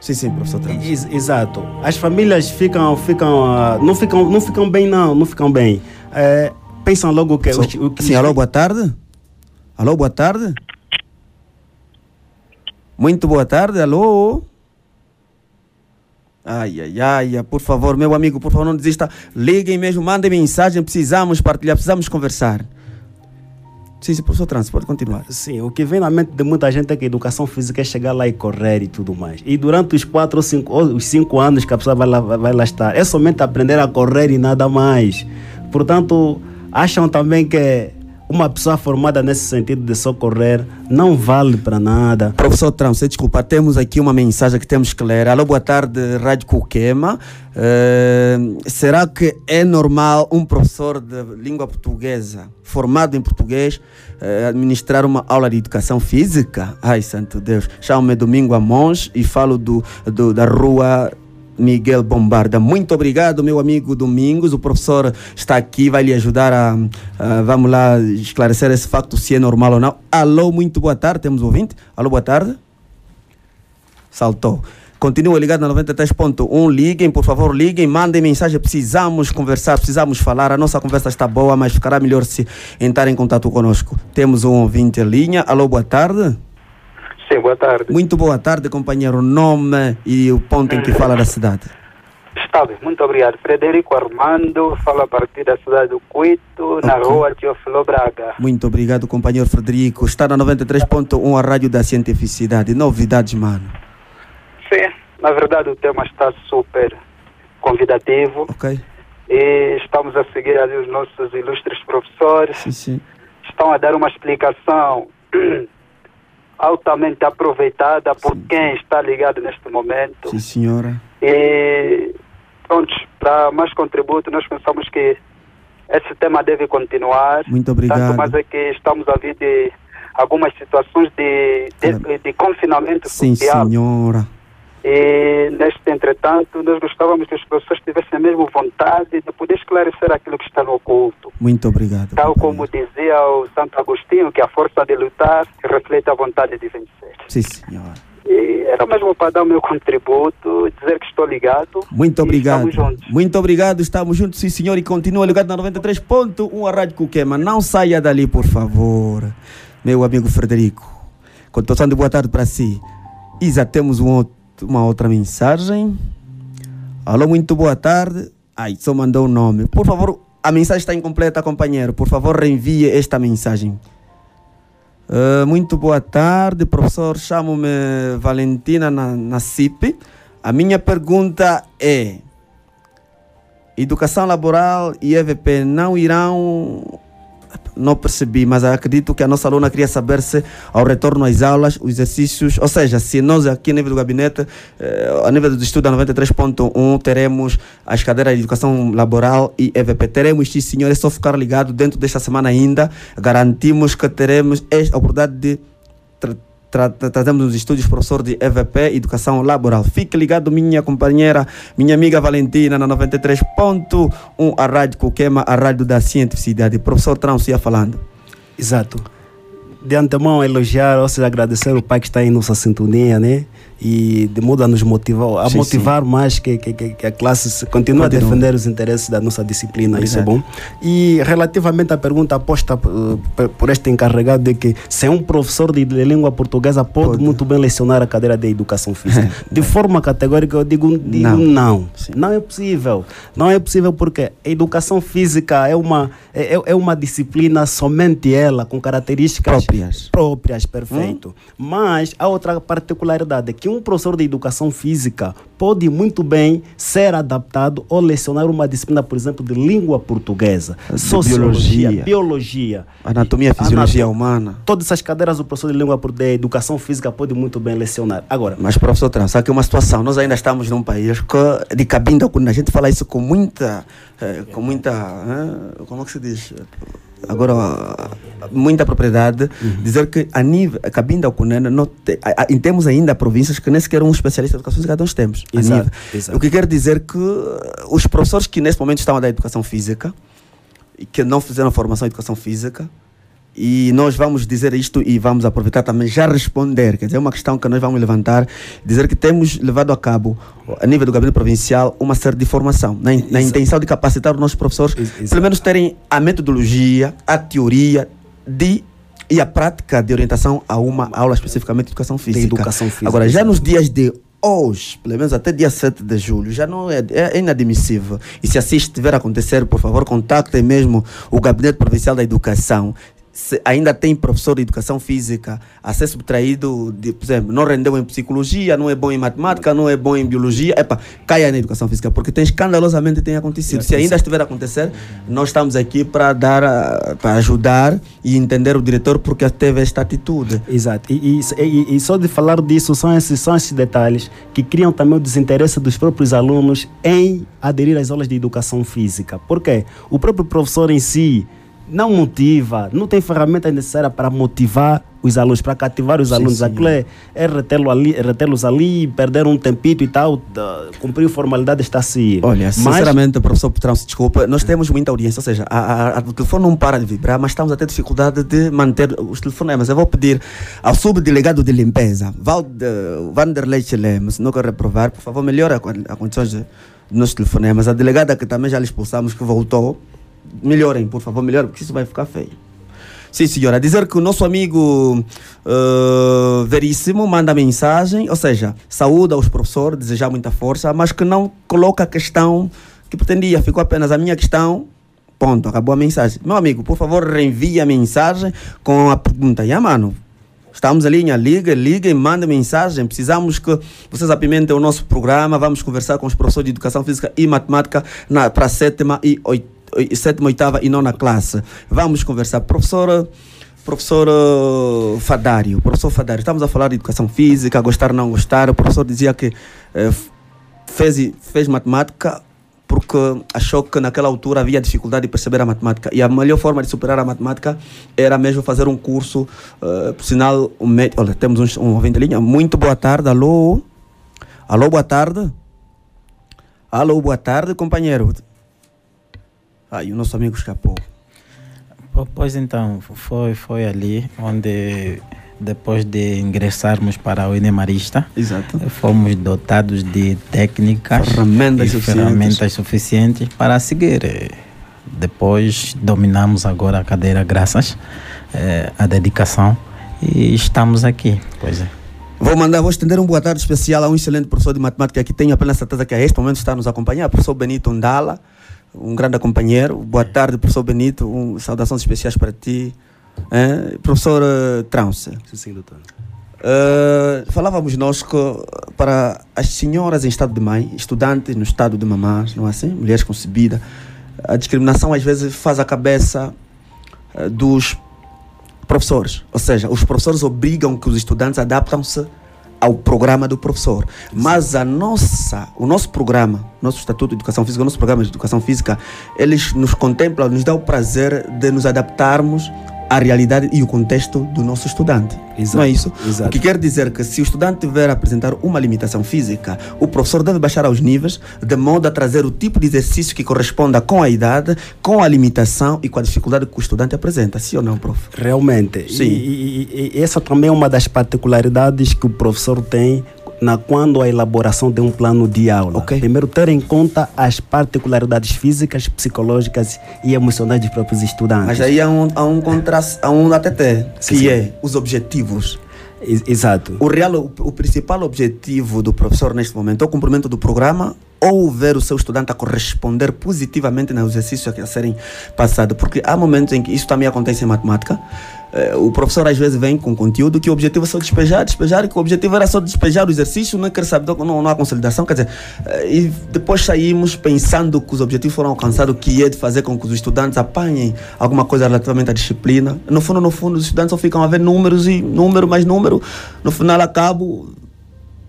Sim, sim, professor Trans. Ex- Exato. As famílias ficam, ficam, ah, não ficam, não ficam bem não, não ficam bem. É, pensam logo que, Só- os- o que Sim, alô, boa tarde. Alô, boa tarde. Muito boa tarde, alô. Ai, ai, ai, por favor, meu amigo, por favor, não desista. Liguem mesmo, mandem mensagem, precisamos partilhar, precisamos conversar. Sim, sim, professor Trans, pode continuar. Sim, o que vem na mente de muita gente é que a educação física é chegar lá e correr e tudo mais. E durante os quatro ou cinco, ou os cinco anos que a pessoa vai lá, vai lá estar, é somente aprender a correr e nada mais. Portanto, acham também que uma pessoa formada nesse sentido de só correr não vale para nada. Professor Trans, você desculpa, temos aqui uma mensagem que temos que ler. Alô, boa tarde, Rádio Coquema. Eh, será que é normal um professor de língua portuguesa, formado em português, eh, administrar uma aula de educação física? Ai, santo Deus. Chamo-me Domingo Amons e falo do, do- da rua Miguel Bombarda. Muito obrigado, meu amigo Domingos. O professor está aqui, vai lhe ajudar a, a- vamos lá, esclarecer esse facto, se é normal ou não. Alô, muito boa tarde. Temos ouvinte? Alô, boa tarde. Saltou. Continua ligado na 93.1. Liguem, por favor, liguem, mandem mensagem. Precisamos conversar, precisamos falar. A nossa conversa está boa, mas ficará melhor se entrar em contato conosco. Temos um ouvinte em linha. Alô, boa tarde. Sim, boa tarde. Muito boa tarde, companheiro. Nome e o ponto em que fala da cidade. Está bem, muito obrigado. Frederico Armando, fala a partir da cidade do Cuito, na Ok. rua Teófilo Braga. Muito obrigado, companheiro Frederico. Está na 93.1 a Rádio da Cientificidade. Novidades, mano. Sim, na verdade o tema está super convidativo Ok? e estamos a seguir ali os nossos ilustres professores. Sim, sim. Estão a dar uma explicação altamente aproveitada por Sim, quem está ligado neste momento. Sim, senhora. E pronto, para mais contributo, nós pensamos que esse tema deve continuar. Muito Tanto obrigado. mais é que estamos a vir de algumas situações de, de, de confinamento Sim, social. senhora. E, neste entretanto, nós gostávamos que os professores tivessem a mesma vontade de poder esclarecer aquilo que está no oculto. Muito obrigado. Tal como dizia o Santo Agostinho, que a força de lutar reflete a vontade de vencer. Sim, senhor. E era mesmo para dar o meu contributo, dizer que estou ligado. Muito obrigado. Estamos juntos. Muito obrigado, estamos juntos, sim senhor, e continua ligado na 93.1 a Rádio Cuquema. Não saia dali, por favor, meu amigo Frederico. Continuação de boa tarde para si. Já temos um outro- uma outra mensagem. Alô, muito boa tarde. Ai, só mandou o nome. Por favor, a mensagem está incompleta, companheiro. Por favor, reenvie esta mensagem. Ah, muito boa tarde, professor. Chamo-me Valentina na, na CIP. A minha pergunta é: educação laboral e EVP não irão. Não percebi, mas acredito que a nossa aluna queria saber se, ao retorno às aulas, os exercícios, ou seja, se nós aqui a nível do gabinete, eh, a nível do estudo da 93.1, teremos as cadeiras de educação laboral e EVP. Teremos, sim, senhor, é só ficar ligado dentro desta semana ainda. Garantimos que teremos esta oportunidade de trazemos os estudos professor de EVP, Educação Laboral. Fique ligado, minha companheira, minha amiga Valentina, na 93.1, a Rádio Coquema, a Rádio da Cientificidade. Professor Trans ia falando. Exato. De antemão, elogiar, ou seja, agradecer o pai que está em nossa sintonia, né? E de modo a nos motivar, a Sim, motivar mais que, que, que a classe se- continue a Continua. defender os interesses da nossa disciplina, isso é bom. E relativamente à pergunta posta uh, por- este encarregado de que se é um professor de, língua portuguesa pode, Pode. muito bem lecionar a cadeira de educação física. <laughs> de forma categórica eu digo, digo Não. não. Sim. Não é possível. Não é possível porque a educação física é uma, é, é- é uma disciplina somente ela, com características Próprias. próprias, perfeito. Mas há outra particularidade, que um professor de educação física pode muito bem ser adaptado ou lecionar uma disciplina, por exemplo, de língua portuguesa, De sociologia, biologia. biologia. Anatomia, fisiologia Anato- humana. Todas essas cadeiras o professor de língua por- de educação física pode muito bem lecionar. Agora, Mas, professor Trans, aqui é uma situação. Nós ainda estamos num país que, de cabinda, quando a gente fala isso com muita. eh, com muita. como é que se diz? Agora, muita propriedade, dizer que a nível. A cabinda cunena, não te, a- a- em temos ainda províncias que nem sequer um especialista em educação física nós temos. a Exato, exato. O que quer dizer que os professores que nesse momento estão a dar educação física e que não fizeram formação em educação física. E nós vamos dizer isto e vamos aproveitar também já responder, quer dizer, é uma questão que nós vamos levantar, dizer que temos levado a cabo, a nível do gabinete provincial, uma série de formação, na, in- na intenção de capacitar os nossos professores, Ex- exato. pelo menos terem a metodologia, a teoria de, e a prática de orientação a uma aula especificamente de educação física. educação física, Agora, já nos dias de hoje, pelo menos até dia 7 de julho, já não é, é inadmissível. E se assim estiver a acontecer, por favor, contactem mesmo o Gabinete Provincial da Educação. Se ainda tem professor de educação física a ser subtraído, de, por exemplo, não rendeu em psicologia, não é bom em matemática, não é bom em biologia, epa, caia na educação física, porque tem escandalosamente tem acontecido. Se ainda estiver a acontecer, nós estamos aqui para dar, para ajudar e entender o diretor porque teve esta atitude. Exato. E, e- e- e só de falar disso, são esses, são esses detalhes que criam também o desinteresse dos próprios alunos em aderir às aulas de educação física. Por quê? O próprio professor em si não motiva, não tem ferramenta necessária para motivar os alunos, para cativar os Sim, alunos. senhor. Aquilo é, é retê-lo ali, é retê-los ali, perder um tempito e tal, cumprir formalidade está se Olha, Mas- sinceramente, professor Petrão, se desculpa, nós temos muita audiência, ou seja, a, a- a- o telefone não para de vibrar, mas estamos a ter dificuldade de manter os telefonemas. Eu vou pedir ao subdelegado de limpeza, Valde, Vanderlei Chilem, se não quer reprovar, por favor, melhore a, con- a condições de- dos nossos telefonemas. A delegada que também já lhe expulsamos, que voltou, melhorem, por favor, melhorem, porque isso vai ficar feio. Sim, senhora. Dizer que o nosso amigo eh, Veríssimo manda mensagem, ou seja, saúda os professores, desejar muita força, mas que não coloca a questão que pretendia, ficou apenas a minha questão. Ponto, acabou a mensagem. Meu amigo, por favor, reenvie a mensagem com a pergunta. E, mano, Estamos ali em liga, liguem, mandem mensagem. Precisamos que vocês apimentem o nosso programa. Vamos conversar com os professores de educação física e matemática para a sétima e oit- oi- sétima, oitava e nona classe. Vamos conversar. Professora, professor Fadário, professor Fadário, estamos a falar de educação física, gostar não gostar. O professor dizia que eh, fez, fez matemática porque achou que naquela altura havia dificuldade de perceber a matemática e a melhor forma de superar a matemática era mesmo fazer um curso, eh, por sinal, um mé- olha, temos um, um ouvinte linha, muito boa tarde, alô, Alô, boa tarde. Alô, boa tarde, companheiro. Ai, o nosso amigo escapou. Po- Pois então, foi, foi ali onde, depois de ingressarmos para o Enemarista, Exato. fomos dotados de técnicas Ferramentas e suficientes. ferramentas suficientes para seguir. Depois dominamos agora a cadeira graças eh, à dedicação e estamos aqui. Pois é. Vou mandar, vou estender um boa tarde especial a um excelente professor de matemática que tenho apenas certeza que a este momento está nos acompanhar, professor Benito Ndala, um grande companheiro. Boa tarde, professor Benito, um, saudações especiais para ti. Eh, professor uh, Trance, Sim, sim, doutor. eh, falávamos nós que para as senhoras em estado de mãe, estudantes no estado de mamãs, não é assim? Mulheres concebidas, a discriminação às vezes faz a cabeça eh, dos professores. Ou seja, os professores obrigam que os estudantes adaptam-se ao programa do professor. Mas a nossa, o nosso programa, nosso Estatuto de Educação Física, o nosso programa de Educação Física, eles nos contemplam, nos dá o prazer de nos adaptarmos à realidade e o contexto do nosso estudante. Exato, Não é isso? exato. O que quer dizer que se o estudante tiver a apresentar uma limitação física, o professor deve baixar aos níveis, de modo a trazer o tipo de exercício que corresponda com a idade, com a limitação e com a dificuldade que o estudante apresenta. Sim ou não, prof? Realmente. Sim. E, e- e essa também é uma das particularidades que o professor tem na quando a elaboração de um plano de aula. Ok. Primeiro, ter em conta as particularidades físicas, psicológicas e emocionais dos próprios estudantes. Mas aí há um, há um contraste, há um ATT, que Sim, é os objetivos. Exato. O, real, o, o principal objetivo do professor neste momento é o cumprimento do programa ou ver o seu estudante a corresponder positivamente nos exercícios a serem passados. Porque há momentos em que isso também acontece em matemática. Eh, o professor às vezes vem com conteúdo que o objetivo é só despejar, despejar, que o objetivo era só despejar o exercício, não quer saber, não, não há consolidação. Quer dizer, eh, e depois saímos pensando que os objetivos foram alcançados, que é de fazer com que os estudantes apanhem alguma coisa relativamente à disciplina. No fundo, no fundo, os estudantes só ficam a ver números e número mais número. No final, acabo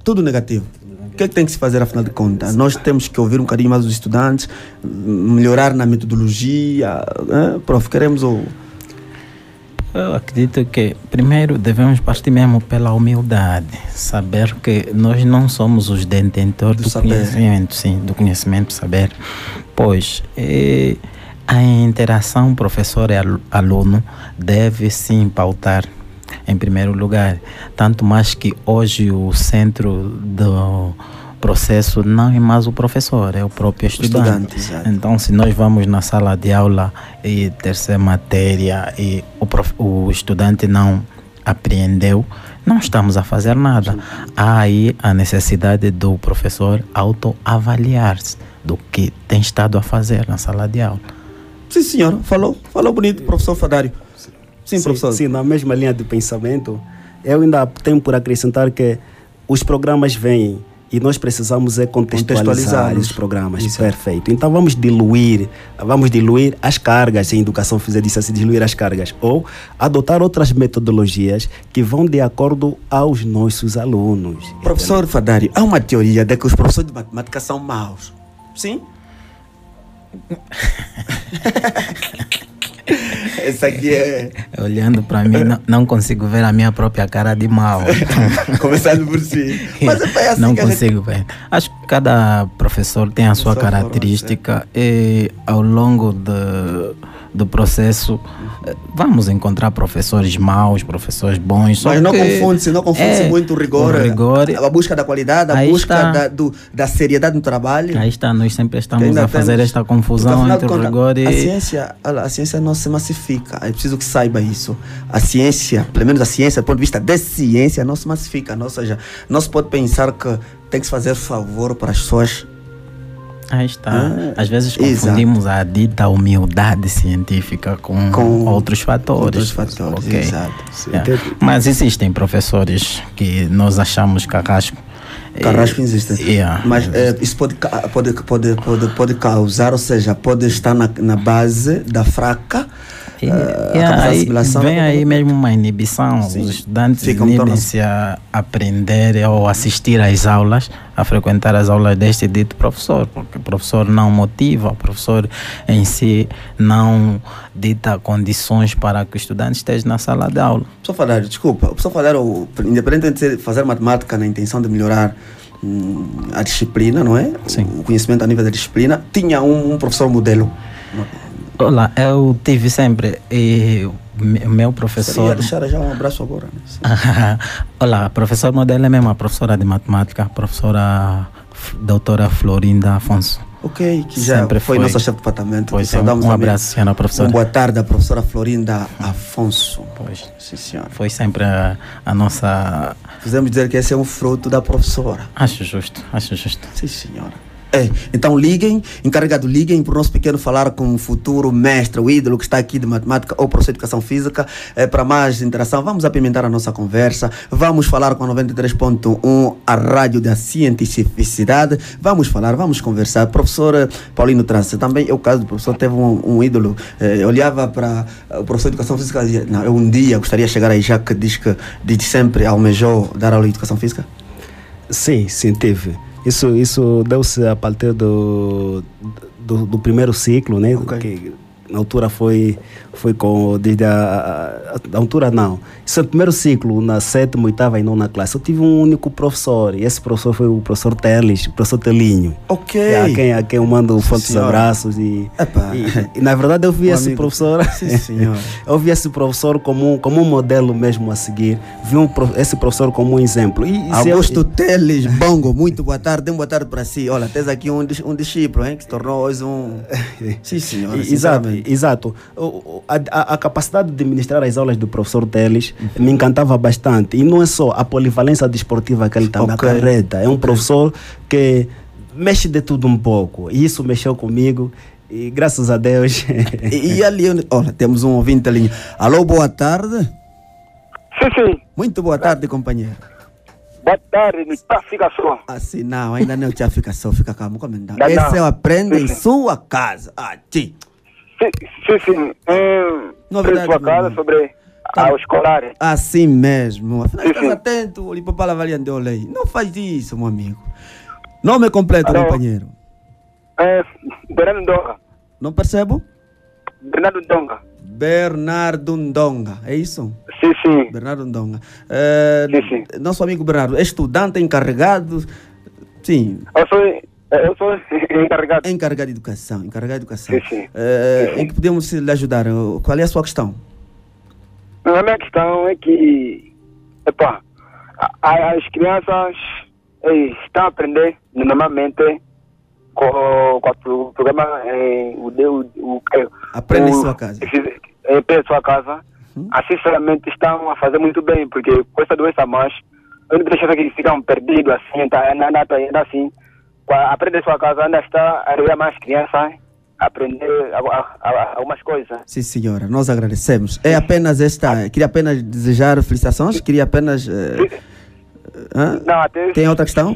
tudo negativo. O que é que tem que se fazer afinal de contas? Nós temos que ouvir um bocadinho mais os estudantes, melhorar na metodologia. eh? Prof, queremos o. Eu acredito que, primeiro, devemos partir mesmo pela humildade. Saber que nós não somos os detentores Do do, saber. conhecimento, sim, do conhecimento, saber. Pois, eh, a interação professor e alu- aluno deve sim pautar em primeiro lugar. Tanto mais que hoje o centro do processo não é mais o professor, é o próprio estudante. estudante, exato. Então, se nós vamos na sala de aula e terceira matéria e o, prof- o estudante não apreendeu, não estamos a fazer nada. Há aí a necessidade do professor autoavaliar-se do que tem estado a fazer na sala de aula. Sim, senhor, falou, falou bonito, professor Fadário. Sim, professor. Sim, na mesma linha de pensamento, eu ainda tenho por acrescentar que os programas vêm e nós precisamos é contextualizar Contextualizá-los. os programas. Isso. Perfeito. Então vamos diluir, vamos diluir as cargas em educação física, disse assim, diluir as cargas. Ou adotar outras metodologias que vão de acordo aos nossos alunos. Professor Fadário, há uma teoria de que os professores de matemática são maus. Sim? <laughs> Essa aqui é. <laughs> Olhando para mim, não, não consigo ver a minha própria cara de mal. <laughs> Começando por si. Mas é assim não a gente- consigo ver. Acho que cada professor tem a sua característica e ao longo de, do processo eh, vamos encontrar professores maus, professores bons. só Mas não confunde-se, não confunde-se é, muito o rigor, o rigor a busca da qualidade, a busca está. da, do- da seriedade no trabalho. Aí está, nós sempre estamos a fazer temos- esta confusão entre o contas, rigor e. A ciência, a ciência não se massifica. É preciso que saiba isso. A ciência, pelo menos a ciência, do ponto de vista de ciência, não se massifica. Não, ou seja, não se pode pensar que tem que se fazer favor para as pessoas. Aí está. Ah, Às vezes exato. confundimos a dita humildade científica com, Com outros fatores. outros fatores, Ok. exato. Yeah. Mas existem professores que nós achamos carrasco. Carrasco E- existe. Yeah. Mas eh, isso pode, pode, pode, pode, pode causar, ou seja, pode estar na, na base da fraca. E- capacidade de aí vem aí mesmo uma inibição. Sim. Os estudantes Ficam inibem-se a aprender ou assistir às aulas, a frequentar as aulas deste dito professor, porque o professor não motiva, o professor em si não dita condições para que o estudante esteja na sala de aula. Professor Fadário, desculpa, o professor Fadário, independente de fazer matemática na intenção de melhorar hum, a disciplina, não é? Sim. O conhecimento a nível da disciplina. Tinha um, um professor modelo. Olá, eu tive sempre e meu professor. deixar já um abraço agora. Né? <laughs> Olá, professor modelo é mesmo a professora de matemática, professora doutora Florinda Afonso. Ok, que já Sempre foi, foi. nossa chefe de departamento. Pois é, um também. abraço, senhora professora. Uma boa tarde à professora Florinda Afonso. Pois, Sim, senhora. foi sempre a, a nossa. Fizemos dizer que esse é um fruto da professora. Acho justo, acho justo. Sim, senhora. É, então liguem, encarregado, liguem para o nosso pequeno falar com o futuro mestre, o ídolo que está aqui de matemática ou professor de educação física. É, para mais interação, vamos apimentar a nossa conversa. Vamos falar com a 93.1, a rádio da cientificidade. Vamos falar, vamos conversar. Professor eh, Paulino Trance, também é o caso do professor, teve um, um ídolo. eh, olhava para eh, o professor de educação física e dizia: Não, eu um dia gostaria de chegar aí, já que diz que de sempre almejou dar aula de educação física. Sim, sim, teve. Isso, isso deu-se a partir do, do, do primeiro ciclo, né? Ok. Que na altura foi, foi com. Desde a, a, a altura não. Isso é o primeiro ciclo, na sétima, oitava e nona classe. Eu tive um único professor, e esse professor foi o professor Teles, o professor Telinho. Ok. É a quem, a quem eu mando fortes senhora. abraços. E, e, e, na verdade eu vi Um esse amigo. professor. Sim, senhora. <laughs> eu vi esse professor como, um- como um modelo mesmo a seguir. Vi um, esse professor como um exemplo. E, e se eu- Augusto Teles <laughs> Bongo, muito boa tarde, uma boa tarde para si. Olha, tens aqui um, um discípulo, hein, que se tornou hoje um. <laughs> Sim, senhora. E- Exato, exato. O- A, a- a capacidade de ministrar as aulas do professor Teles me encantava bastante. E não é só a polivalência desportiva que ele também Ok. acarreta. É um professor que mexe de tudo um pouco. E isso mexeu comigo. E graças a Deus. E, e <laughs> ali, olha, temos um ouvinte ali. Alô, boa tarde. Sim, sim. Muito boa tarde, companheiro. Boa tarde, me fica só. Assim, não, ainda não já fica só, fica calmo, comandante. Esse eu aprendo em Sim, sim. sua casa. Ah, ti. Sim, sim. sim. Hum, Novidade, sua casa, sobre Tá. a escolar. Assim mesmo. Afinal, Sim, estás sim. atento, o Lipopala Valiante de Olei. Não faz isso, meu amigo. Nome completo, Alô? companheiro. É, Bernardo Ndonga. Não percebo? Bernardo Ndonga. Bernardo Ndonga, é isso? Sim, sim. Bernardo Ndonga. Eh, Nosso amigo Bernardo, é estudante encarregado. Sim. Eu sou, eu sou encarregado. Encarregado de educação. Encarregado de educação. Sim, sim. Eh, Em que podemos lhe ajudar? Qual é a sua questão? A minha questão é que, epá, as crianças eh, estão a aprender normalmente com, com o pro- programa, eh, o, o, o, que- Aprenda em o- sua casa. eh, Aprenda em sua casa. Assim, sinceramente, estão a fazer muito bem, porque com essa doença mais, eu não deixo que ficam perdidos assim, tá, tá, ainda assim. Com a- Aprenda em sua casa, ainda está a levar mais crianças aprender algumas coisas. Sim, senhora, nós agradecemos. É apenas esta. Queria apenas desejar felicitações? Queria apenas. hã? Não, até. Tem outra questão?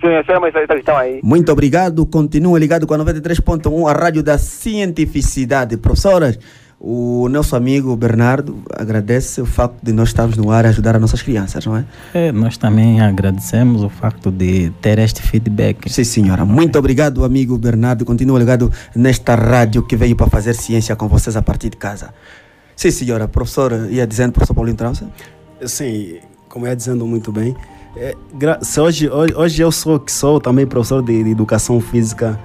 Sim, essa é uma essa questão aí. Muito obrigado. Continua ligado com a 93.1, a rádio da cientificidade. Professoras, o nosso amigo Bernardo agradece o facto de nós estarmos no ar a ajudar as nossas crianças, não é? É, nós também agradecemos o facto de ter este feedback. Sim, senhora. Muito obrigado, amigo Bernardo. Continua ligado nesta rádio que veio para fazer ciência com vocês a partir de casa. Sim, senhora. Professor, ia dizendo, professor Paulinho Trança? Sim, como ia dizendo muito bem, é, hoje, hoje, hoje eu sou que sou também professor de, de educação física,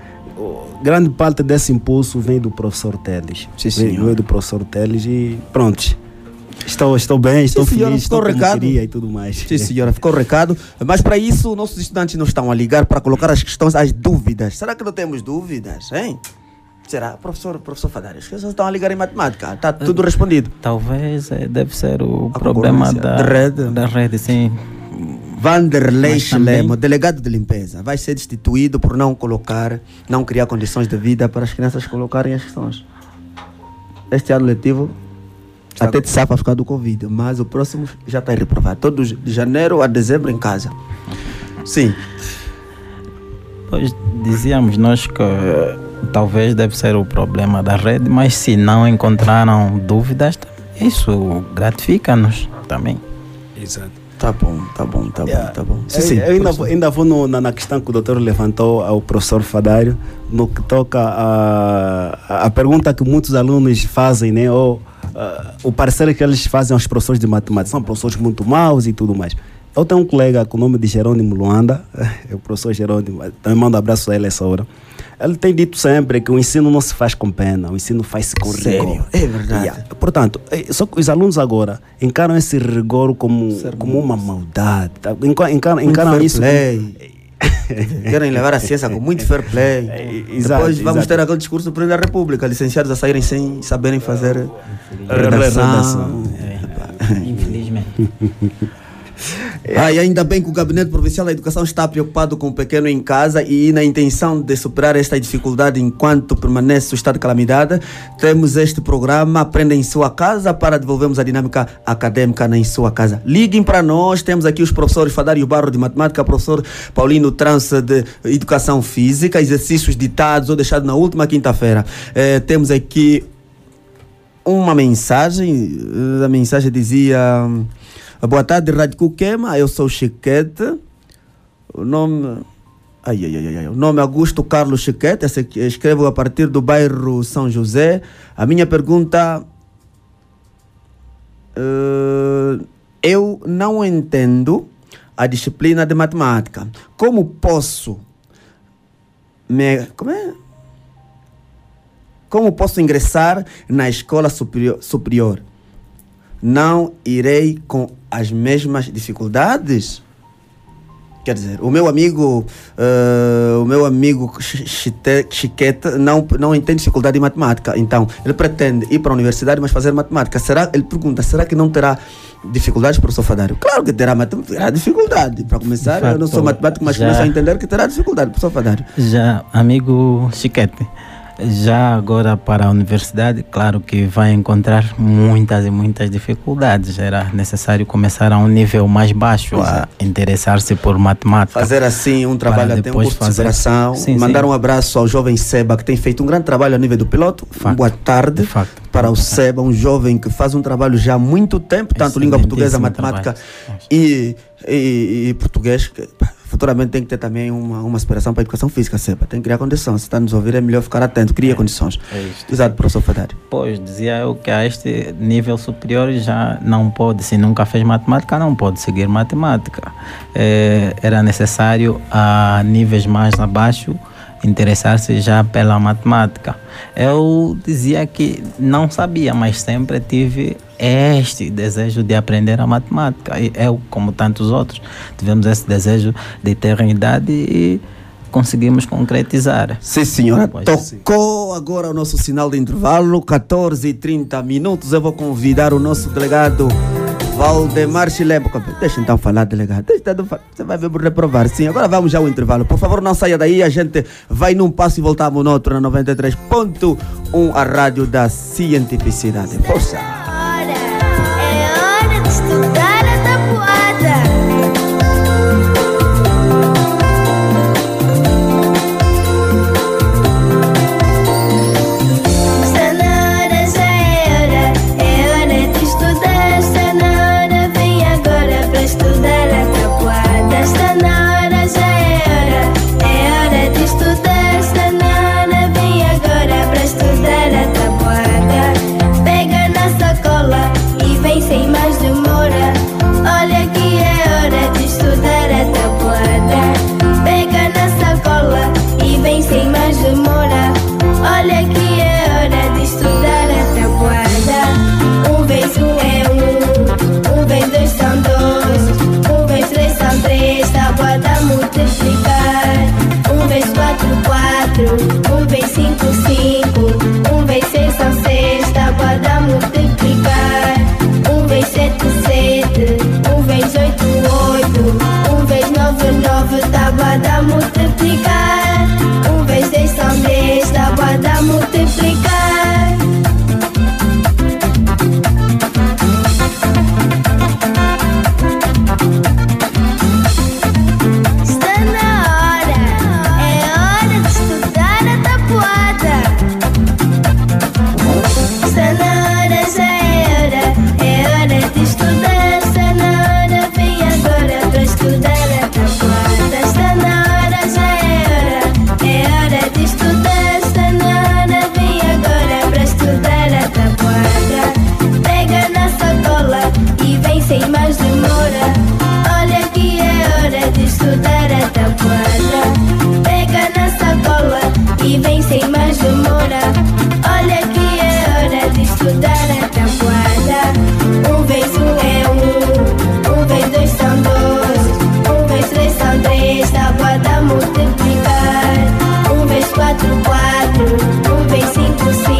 grande parte desse impulso vem do professor Teles. Sim, vem, senhor. vem do professor Teles e pronto. Estou, estou bem, estou Sim, senhora, feliz, estou recado. e tudo mais. Sim, senhora, ficou o recado. Mas para isso, nossos estudantes não estão a ligar para colocar as questões, as dúvidas. Será que não temos dúvidas, hein? Será? Professor, professor Fadário, as pessoas estão a ligar em matemática. Está tudo respondido. Talvez eh, deve ser o problema concorrência da, de rede. da rede, sim. Vanderlei Schlemo, delegado de limpeza, vai ser destituído por não colocar, não criar condições de vida para as crianças colocarem as questões. Este ano letivo até te safa ficar do Covid, mas o próximo já está reprovado. Todos de janeiro a dezembro em casa. Sim. Pois dizíamos nós que eh, talvez deve ser o problema da rede, mas se não encontraram dúvidas, isso gratifica-nos também. Exato. Tá bom, tá bom, tá bom, tá bom. Sim, Eu- sim. eu ainda, vou- ainda vou no- na, na questão que o doutor levantou ao professor Fadário, no que toca a, a, pergunta que muitos alunos fazem, né? Ou, ah, o parecer que eles fazem aos professores de matemática. São professores muito maus e tudo mais. eu tenho um colega com o nome de Jerônimo Luanda, <laughs> é o professor Jerônimo, também mando um abraço a ele essa hora. Ele tem dito sempre que o ensino não se faz com pena, o ensino faz-se com Sério? rigor. É verdade. Yeah. Portanto, eh, só que os alunos agora encaram esse rigor como, como uma maldade. tá? Enca- Encaram, Muito encaram fair isso play. <laughs> Querem levar a ciência com muito fair play. <laughs> exato, Depois vamos exato. ter aquele discurso do presidente da República, licenciados a saírem sem saberem fazer redação. redação. Infelizmente. <laughs> <laughs> Ah, e ainda bem que o Gabinete Provincial da Educação está preocupado com o pequeno em casa e na intenção de superar esta dificuldade enquanto permanece o estado de calamidade, temos este programa Aprenda em Sua Casa para devolvermos a dinâmica acadêmica em sua casa. Liguem para nós, temos aqui os professores Fadário Barro de Matemática, professor Paulino Trança de Educação Física, exercícios ditados ou deixados na última quinta-feira. Eh, temos aqui uma mensagem. eh, A mensagem dizia: Boa tarde, Rádio Cuquema. Eu sou Chiquete. O nome. Ai, ai, ai, ai. O nome é Augusto Carlos Chiquete. Escrevo a partir do bairro São José. A minha pergunta. eh, eu não entendo a disciplina de matemática. Como posso me. Como é? Como posso ingressar na escola superior? superior? Não irei com as mesmas dificuldades? Quer dizer, o meu amigo, eh, o meu amigo Chi- Chite- Chiquete não, não tem dificuldade em matemática. Então, ele pretende ir para a universidade, mas fazer matemática. Será, ele pergunta, será que não terá dificuldades, professor Fadário? Claro que terá, terá dificuldade. Para começar, eu não sou matemático, mas já- começo a entender que terá dificuldade, professor Fadário. Já, amigo Chiquete, já agora para a universidade, claro que vai encontrar muitas e muitas dificuldades. Era necessário começar a um nível mais baixo, a interessar-se por matemática. Fazer assim um trabalho, até um curso de fazer- superação. Sim, Mandar sim. um abraço ao jovem Seba, que tem feito um grande trabalho a nível do piloto. Boa tarde para o Seba, um jovem que faz um trabalho já há muito tempo, tanto língua portuguesa, matemática e, e, e português. que, Futuramente tem que ter também uma, uma aspiração para a educação física, Seba. Tem que criar condições. Se está a nos ouvir, é melhor ficar atento. Cria condições. é isto. Exato, professor Fadário. Pois, dizia eu que a este nível superior já não pode, se nunca fez matemática, não pode seguir matemática. Eh, era necessário a níveis mais abaixo interessar-se já pela matemática. Eu dizia que não sabia, mas sempre tive este desejo de aprender a matemática. E eu, como tantos outros, tivemos esse desejo de ter idade e conseguimos concretizar. Sim, senhora. Pois. Tocou agora o nosso sinal de intervalo, 14 e 30 minutos. Eu vou convidar o nosso delegado Valdemar Chilebo. Deixa então falar, delegado. Deixa então fa- Você vai por reprovar. Sim, agora vamos já ao intervalo. Por favor, não saia daí. A gente vai num passo e voltamos no outro, na 93.1, a rádio da cientificidade. Força! É hora de estudar um vem cinco, cinco, um vem sexta, sexta, para multiplicar, um vem sete, sete, um vem oito, oito, um vem nove, nove, tá para multiplicar. Sí.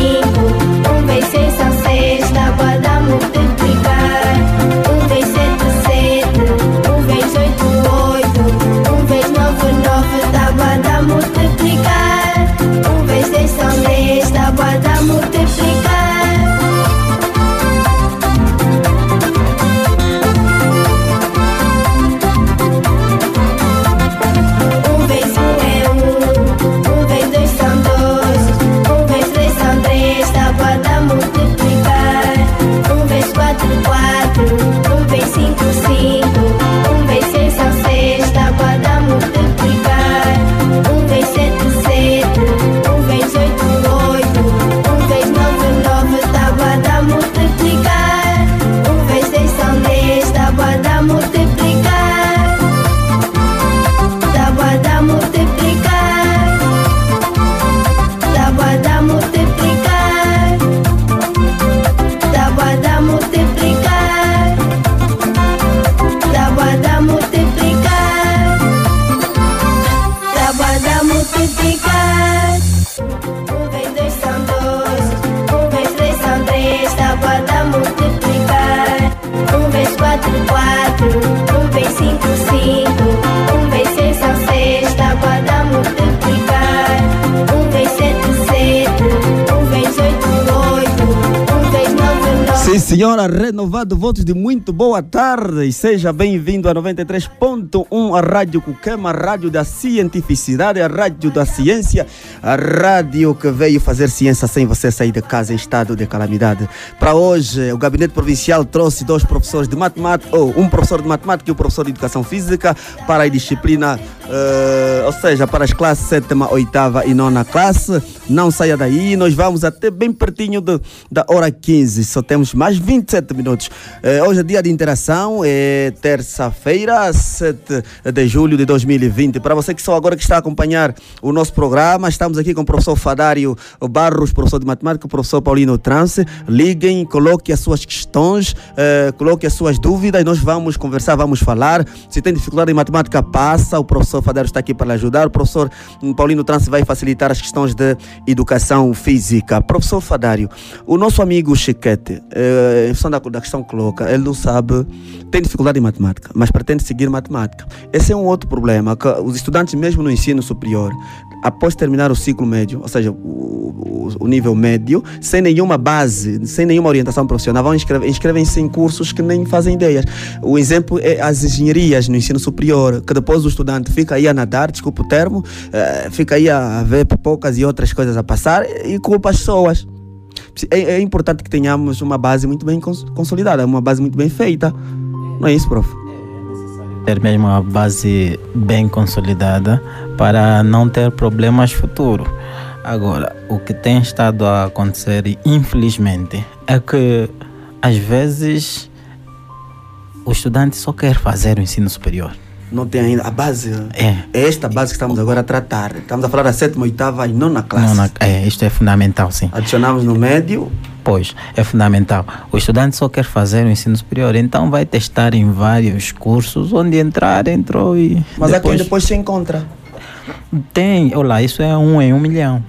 Senhora, votos de muito boa tarde e seja bem-vindo a 93.1, a Rádio Cuquema, a Rádio da Cientificidade, a Rádio da Ciência, a rádio que veio fazer ciência sem você sair de casa em estado de calamidade. Para hoje, o Gabinete Provincial trouxe dois professores de matemática, ou um professor de matemática e um professor de educação física para a disciplina, eh, ou seja, para as classes sétima, oitava e nona classe. Não saia daí, nós vamos até bem pertinho de- da hora 15, só temos mais 27 minutos. Eh, hoje é dia de interação, é terça-feira, 7 de julho de 2020. Para você que só agora que está a acompanhar o nosso programa, estamos aqui com o professor Fadário Barros, professor de matemática, o professor Paulino Trance. Liguem, coloque as suas questões, eh, coloque as suas dúvidas, nós vamos conversar, vamos falar. Se tem dificuldade em matemática, passa, o professor Fadário está aqui para lhe ajudar. O professor hum, Paulino Trance vai facilitar as questões de educação física. Professor Fadário, o nosso amigo Chiquete, eh, em função da, da questão que coloca, ele não sabe, tem dificuldade em matemática, mas pretende seguir matemática. Esse é um outro problema, que os estudantes, mesmo no ensino superior, após terminar o ciclo médio, ou seja, o, o- nível médio, sem nenhuma base, sem nenhuma orientação profissional, vão inscrever- inscrevem-se em cursos que nem fazem ideias. O exemplo é as engenharias no ensino superior, que depois o estudante fica aí a nadar, desculpa o termo, eh, fica aí a ver pipocas e outras coisas a passar e culpa as pessoas. É, é importante que tenhamos uma base muito bem cons- consolidada, uma base muito bem feita. Não é isso, prof? ter mesmo uma base bem consolidada para não ter problemas futuros. Agora, o que tem estado a acontecer, infelizmente, é que às vezes o estudante só quer fazer o ensino superior. Não tem ainda a base. É. É esta base que estamos agora a tratar. Estamos a falar da sétima, oitava e nona classe. Não, é, isto é fundamental, sim. Adicionamos no médio. Pois, é fundamental. O estudante só quer fazer o ensino superior, então vai testar em vários cursos, onde entrar, entrou e. Mas há quem depois depois se encontra. Tem, olha lá, isso é um em um milhão.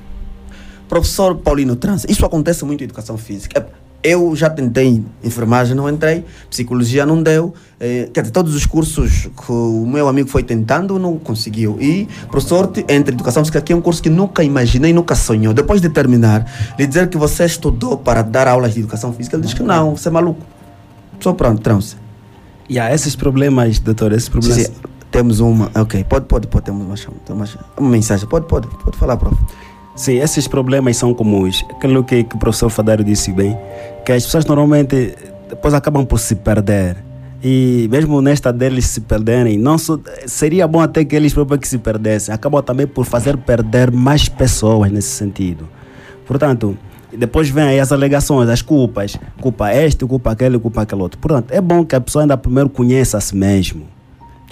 Professor Paulino Trans, isso acontece muito em educação física. É, Eu já tentei enfermagem, não entrei, psicologia não deu. eh, quer dizer, todos os cursos que o meu amigo foi tentando não conseguiu. E, por sorte, entre educação física, que é um curso que nunca imaginei, nunca sonhou. Depois de terminar, lhe dizer que você estudou para dar aulas de educação física, ele diz que não, você é maluco. Só pronto, trans. E há esses problemas, doutor, esses problemas. Sim. Temos uma, ok, pode, pode, pode, temos uma, uma, uma mensagem, pode, pode, pode falar, prof. Sim, esses problemas são comuns. Aquilo que, que o professor Fadário disse bem, que as pessoas normalmente depois acabam por se perder. E mesmo nesta deles se perderem, não só, seria bom até que eles próprios que se perdessem. Acabam também por fazer perder mais pessoas nesse sentido. Portanto, depois vem aí as alegações, as culpas. Culpa este, culpa aquele, culpa aquele outro. Portanto, é bom que a pessoa ainda primeiro conheça a si mesmo.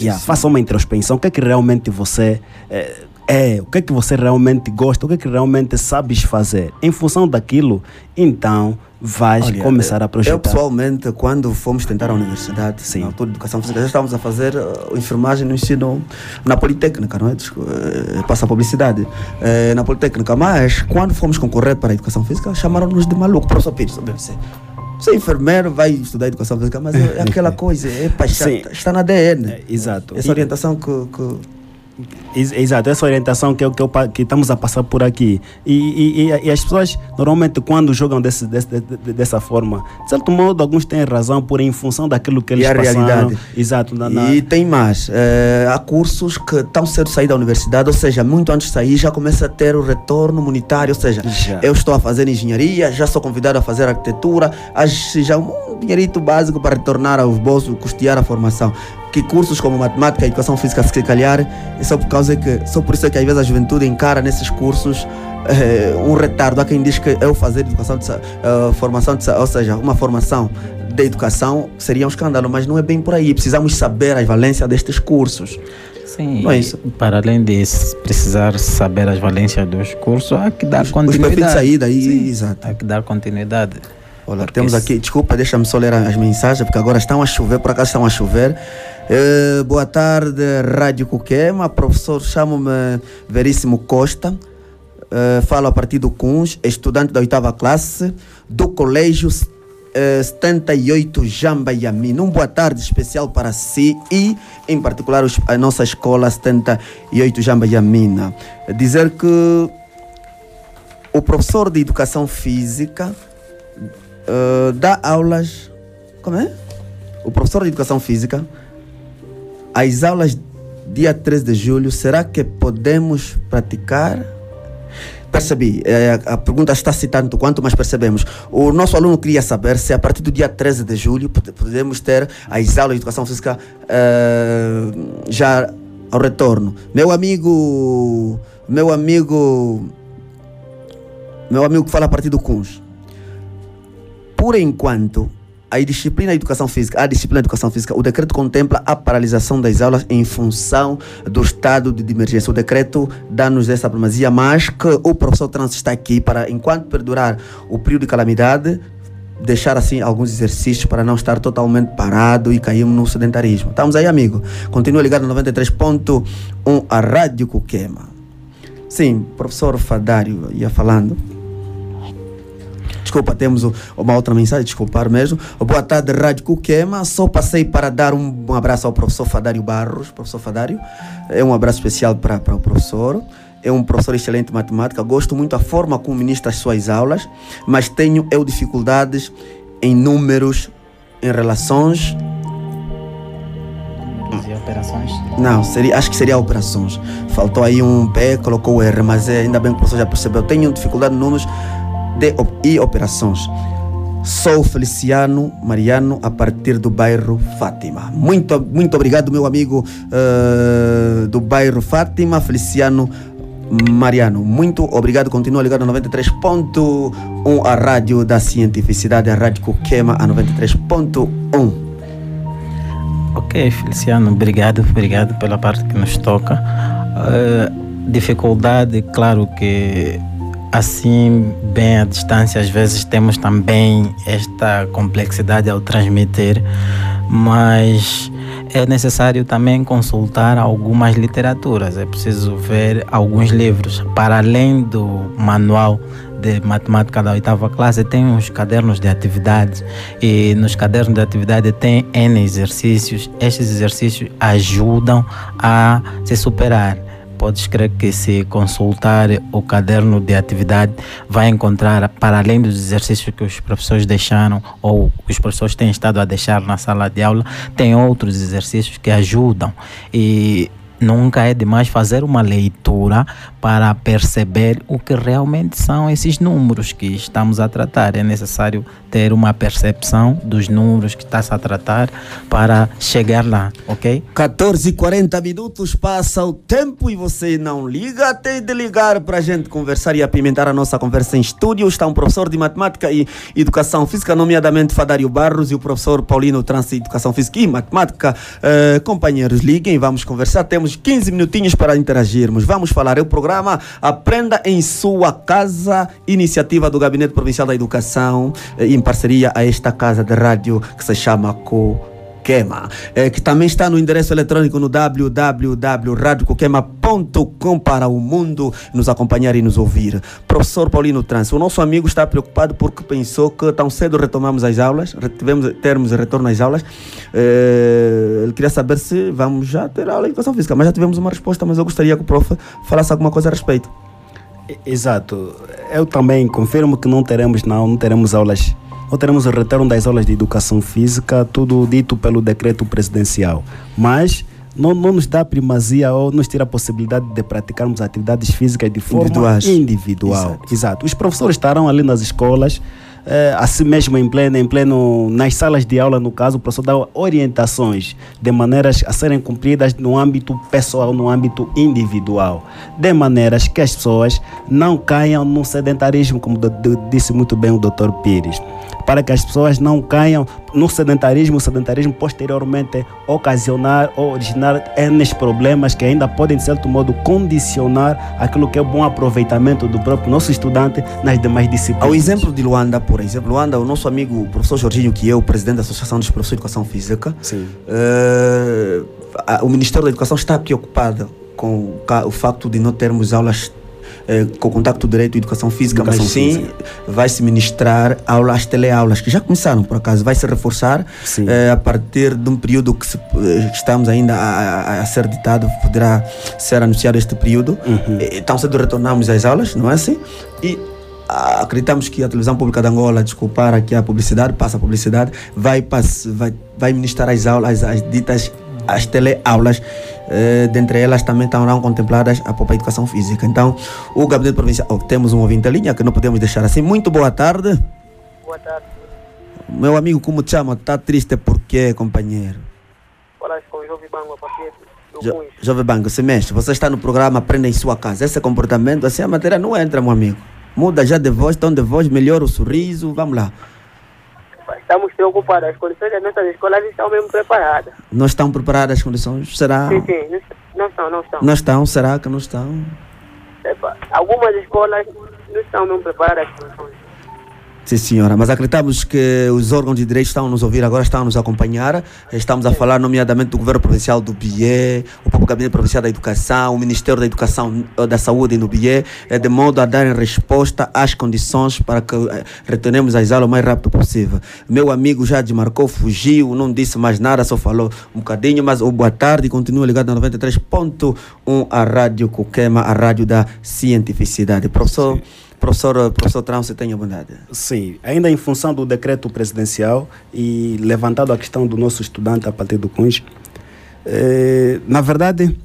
Yeah, faça uma introspecção. O que é que realmente você eh, é? O que é que você realmente gosta? O que é que realmente sabes fazer? Em função daquilo, então vais Olha, começar a projetar. Eu pessoalmente, quando fomos tentar a universidade, Sim. na altura de educação física, já estávamos a fazer uh, enfermagem no ensino na Politécnica, não é? Eh, Passa a publicidade. Eh, na Politécnica, mas quando fomos concorrer para a educação física, chamaram-nos de maluco. Professor Pires, você, você é enfermeiro, vai estudar educação física, mas é <laughs> aquela coisa, é paixão, Sim. está na ADN. exato. Essa E- orientação que, que Exato, essa orientação que, eu- que, que estamos a passar por aqui. E, e- e- as pessoas, normalmente, quando jogam desse, desse- de- de- dessa forma, de certo modo, alguns têm razão por em função daquilo que eles E a passaram. realidade. Exato. Na, na- E tem mais. eh, há cursos que tão cedo sair da universidade, ou seja, muito antes de sair, já começa a ter o retorno monetário. Ou seja, Já. eu estou a fazer engenharia, já sou convidado a fazer arquitetura, já um dinheirito básico para retornar aos bolsos, custear a formação. Que cursos como matemática e educação física, se calhar, é só por causa que, só por isso é que às vezes a juventude encara nesses cursos eh, um retardo. Há quem diz que eu fazer educação de, eh, formação de, ou seja, uma formação de educação seria um escândalo, mas não é bem por aí. Precisamos saber a valência destes cursos. Sim, Não é isso? para além de precisar saber as valências dos cursos, há que dar Os continuidade. perfis de saída, aí, exato. Há que dar continuidade. Olha, Porque temos aqui, desculpa, deixa-me só ler as mensagens, porque agora estão a chover, por acaso estão a chover. Eh, boa tarde, Rádio Coquema, professor, chamo-me Veríssimo Costa, Eh, falo a partir do CUNS, estudante da oitava classe do colégio eh, 78 Jamba Yamin. Um boa tarde especial para si e, em particular, os- a nossa escola 78 Jamba Yamina. Dizer que o professor de educação física eh, dá aulas. Como é? O professor de educação física. As aulas dia 13 de julho, será que podemos praticar? Percebi, eh, a pergunta está citando quanto, mas percebemos. O nosso aluno queria saber se a partir do dia 13 de julho pode- podemos ter as aulas de educação física eh, já ao retorno. Meu amigo, meu amigo, meu amigo que fala a partir do CUNS, por enquanto, a disciplina de educação física, a disciplina de educação física, o decreto contempla a paralisação das aulas em função do estado de emergência. O decreto dá-nos essa primazia, mas que o professor Trans está aqui para, enquanto perdurar o período de calamidade, deixar assim alguns exercícios para não estar totalmente parado e cairmos no sedentarismo. Estamos aí, amigo. Continua ligado no 93.1 a Rádio Cuquema. Sim, professor Fadário ia falando. Desculpa, temos uma outra mensagem, desculpar mesmo. Boa tarde, Rádio Cuquema. Só passei para dar um, um abraço ao professor Fadário Barros. Professor Fadário, é um abraço especial para, para o professor. É um professor excelente de matemática. Gosto muito da forma como ministra as suas aulas, mas tenho eu dificuldades em números, em relações. E operações. Não, seria, acho que seria operações. Faltou aí um P, colocou o R, mas é, ainda bem que o professor já percebeu. Tenho dificuldade em números de, e operações. Sou Feliciano Mariano, a partir do bairro Fátima. Muito, muito obrigado, meu amigo eh, do bairro Fátima, Feliciano Mariano. Muito obrigado. Continua ligado no 93.1, a rádio da cientificidade, a rádio Coquema, a 93.1. Ok, Feliciano, obrigado, obrigado pela parte que nos toca. Eh, dificuldade, claro que assim, bem à distância, às vezes temos também esta complexidade ao transmitir, mas é necessário também consultar algumas literaturas, é preciso ver alguns livros, para além do manual de matemática da oitava classe, tem os cadernos de atividades e nos cadernos de atividade tem N exercícios. Estes exercícios ajudam a se superar. Podes crer que se consultar o caderno de atividade vai encontrar, para além dos exercícios que os professores deixaram ou os professores têm estado a deixar na sala de aula, tem outros exercícios que ajudam. E nunca é demais fazer uma leitura para perceber o que realmente são esses números que estamos a tratar. É necessário ter uma percepção dos números que está-se a tratar para chegar lá, ok? 14 e 40 minutos passa o tempo e você não liga até de ligar para a gente conversar e apimentar a nossa conversa em estúdio. Está um professor de matemática e educação física, nomeadamente Fadário Barros, e o professor Paulino Trans Educação Física e Matemática. Eh, companheiros, liguem, vamos conversar. Temos 15 minutinhos para interagirmos. Vamos falar. É o programa Aprenda em Sua Casa, iniciativa do Gabinete Provincial da Educação, eh, em parceria a esta casa de rádio que se chama Co. Coquema, eh, que também está no endereço eletrônico no www.radiocoquema.com para o mundo nos acompanhar e nos ouvir. Professor Paulino Trans, o nosso amigo está preocupado porque pensou que tão cedo retomamos as aulas, tivemos termos retorno às aulas. Eh, ele queria saber se vamos já ter aula de educação física, mas já tivemos uma resposta, mas eu gostaria que o prof falasse alguma coisa a respeito. Exato. Eu também confirmo que não teremos, não, não teremos aulas. Teremos o retorno das aulas de educação física, tudo dito pelo decreto presidencial. Mas não, não nos dá primazia ou nos tira a possibilidade de praticarmos atividades físicas de forma Individuais. individual. Exato. Os professores estarão ali nas escolas, eh, assim mesmo em pleno, em pleno, nas salas de aula, no caso, o professor dá orientações de maneiras a serem cumpridas no âmbito pessoal, no âmbito individual, de maneiras que as pessoas não caiam no sedentarismo, como do- do- disse muito bem o Dr. Pires. Para que as pessoas não caiam no sedentarismo, o sedentarismo posteriormente ocasionar ou originar N problemas que ainda podem, de certo modo, condicionar aquilo que é o bom aproveitamento do próprio nosso estudante nas demais disciplinas. Ao exemplo de Luanda, por exemplo, Luanda, o nosso amigo o professor Jorginho, que é o presidente da Associação dos Professores de Educação Física, a- o Ministério da Educação está preocupado com o o facto de não termos aulas eh, com contacto direto à educação física, Educação mas sim vai se ministrar aulas, teleaulas, que já começaram por acaso, vai se reforçar eh, a partir de um período que se- eh, estamos ainda a, a- ser ditado, poderá ser anunciado este período. Uhum. Eh, Tão cedo retornamos às aulas, não é assim? E ah, acreditamos que a televisão pública de Angola, desculpar aqui a publicidade, passa a publicidade, vai, vai, vai ministrar as aulas, as ditas, as teleaulas, eh, dentre elas também estarão contempladas a própria educação física. Então, o Gabinete Provincial, oh, temos um ouvinte em linha que não podemos deixar assim. Muito boa tarde. Boa tarde. Meu amigo, como te chama? Está triste por quê, companheiro? Falas com o Jovem Bango Jo. Jovem Banco, se mexe. Você está no programa Aprenda em Sua Casa. Esse comportamento, assim, a matéria não entra, meu amigo. Muda já de voz, tom de voz, melhora o sorriso. Vamos lá. Estamos preocupados. As condições das nossas escolas estão mesmo preparadas. Não estão preparadas as condições? Será? Sim, sim. Não, estão, não estão. Não estão? Será que não estão? Epa, Algumas escolas não estão mesmo preparadas. as condições. Sim, senhora. Mas acreditamos que os órgãos de direito estão a nos ouvir agora, estão a nos acompanhar. Estamos a falar, nomeadamente, do Governo Provincial do BIE, o próprio Gabinete Provincial da Educação, o Ministério da Educação eh, da Saúde no BIE, eh, de modo a darem resposta às condições para que eh, retornemos às aulas o mais rápido possível. Meu amigo já desmarcou, fugiu, não disse mais nada, só falou um bocadinho, mas o boa tarde, continua ligado na 93.1, a Rádio Coquema, a Rádio da Cientificidade. Professor, professor, professor você tenha bondade. Sim, ainda em função do decreto presidencial e levantado a questão do nosso estudante a partir do Cunha, eh, na verdade,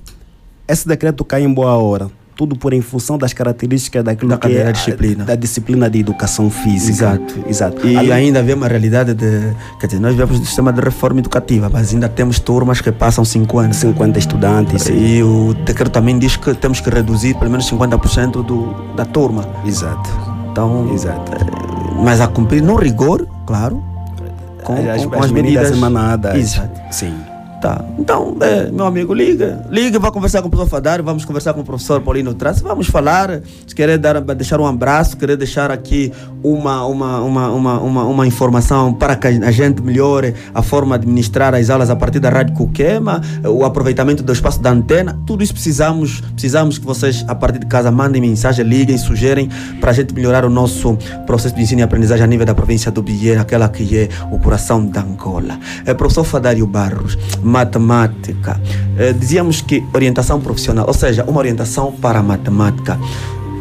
esse decreto cai em boa hora. Tudo por em função das características daquilo Da que é a- disciplina. da disciplina de educação física. Exato. Exato. E ainda havia uma realidade de. Quer dizer, nós vivemos no sistema de reforma educativa, mas ainda temos turmas que passam 50. 50 estudantes. E o decreto também diz que temos que reduzir pelo menos 50% do, da turma. Exato. Então. Exato. Mas a cumprir no rigor, claro. Com, as, com- com as medidas emanadas. Exato. Sim. Tá. Então, é, meu amigo, liga. Liga, vai conversar com o professor Fadário, vamos conversar com o professor Paulino Traço, vamos falar. Se querer dar, deixar um abraço, querer deixar aqui uma, uma, uma, uma, uma, uma informação para que a gente melhore a forma de ministrar as aulas a partir da Rádio Coquema, o aproveitamento do espaço da antena, tudo isso precisamos, precisamos que vocês, a partir de casa, mandem mensagem, liguem, sugerem para a gente melhorar o nosso processo de ensino e aprendizagem a nível da província do Bié, aquela que é o coração da Angola. É, professor Fadário Barros, matemática. Eh, dizíamos que orientação profissional, ou seja, uma orientação para a matemática.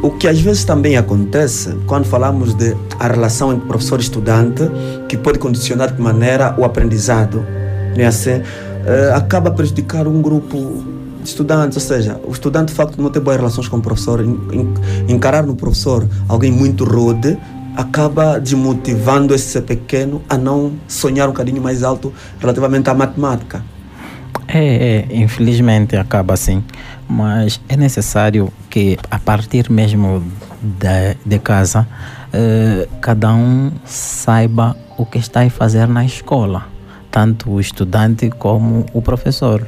O que às vezes também acontece quando falamos de a relação entre professor e estudante, que pode condicionar de maneira o aprendizado, não é assim? Eh, acaba prejudicar um grupo de estudantes, ou seja, o estudante de facto não tem boas relações com o professor, en- en- encarar no professor alguém muito rude, acaba desmotivando esse pequeno a não sonhar um bocadinho mais alto relativamente à matemática. É, é, infelizmente acaba assim, mas é necessário que a partir mesmo da, de casa eh, cada um saiba o que está a fazer na escola, tanto o estudante como o professor,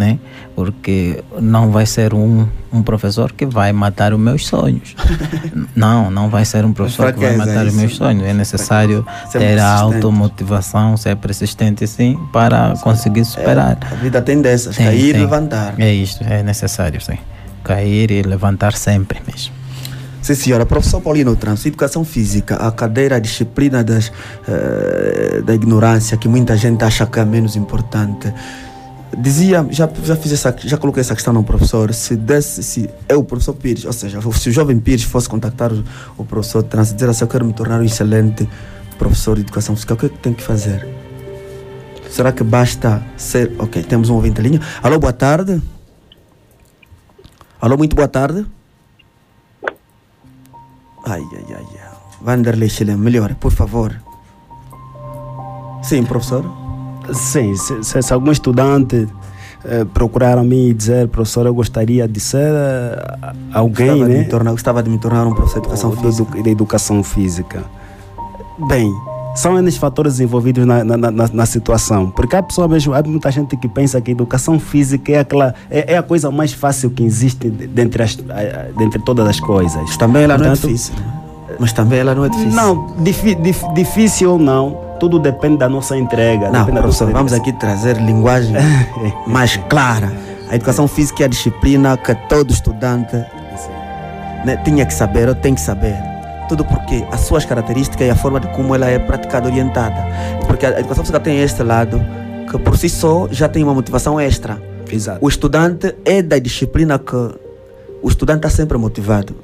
né? Porque não vai ser um, um professor que vai matar os meus sonhos. <laughs> não, não vai ser um professor que vai matar os isso. meus sonhos. É necessário Ser ter a automotivação, ser persistente sim, para conseguir superar. A vida tem dessas, Tem, cair e tem. levantar. É isso, é necessário, sim. Cair e levantar sempre mesmo. Sim, senhora. Professor Paulino Trans, educação física, a cadeira, a disciplina das, eh, da ignorância, que muita gente acha que é menos importante. Dizia, já, já fiz essa, já coloquei essa questão no professor, se desse, se eu, o professor Pires, ou seja, se o jovem Pires fosse contactar o, o professor Trans e dizer assim, eu quero me tornar um excelente professor de educação física, o que é que tem que fazer? Será que basta ser. Ok, temos um ouvinte linha. Alô, boa tarde. Alô, muito boa tarde. Ai, ai, ai. ai. Vanderlei Chile, melhor, por favor. Sim, professor. Sim, se, se, se algum estudante eh, procurar a mim e dizer, professor, eu gostaria de ser eh, alguém, Gostava de né? me tornar- gostava de me tornar um professor de educação de física. edu- de educação física. Bem, são N fatores envolvidos na, na, na, na situação. Porque há pessoa mesmo, há muita gente que pensa que educação física é, aquela, é, é a coisa mais fácil que existe de- dentre, as, dentre todas as coisas. Mas também ela não é Portanto, difícil. Mas também ela não é difícil. Não, difi- dif- difícil ou não, tudo depende da nossa entrega. Não, professor, nossa vamos aqui trazer linguagem <laughs> mais clara. A educação física é a disciplina que todo estudante né, tinha que saber ou tem que saber. Tudo porque as suas características e a forma de como ela é praticada, orientada. Porque a educação física tem este lado que por si só já tem uma motivação extra. Exato. O estudante é da disciplina que o estudante está sempre motivado.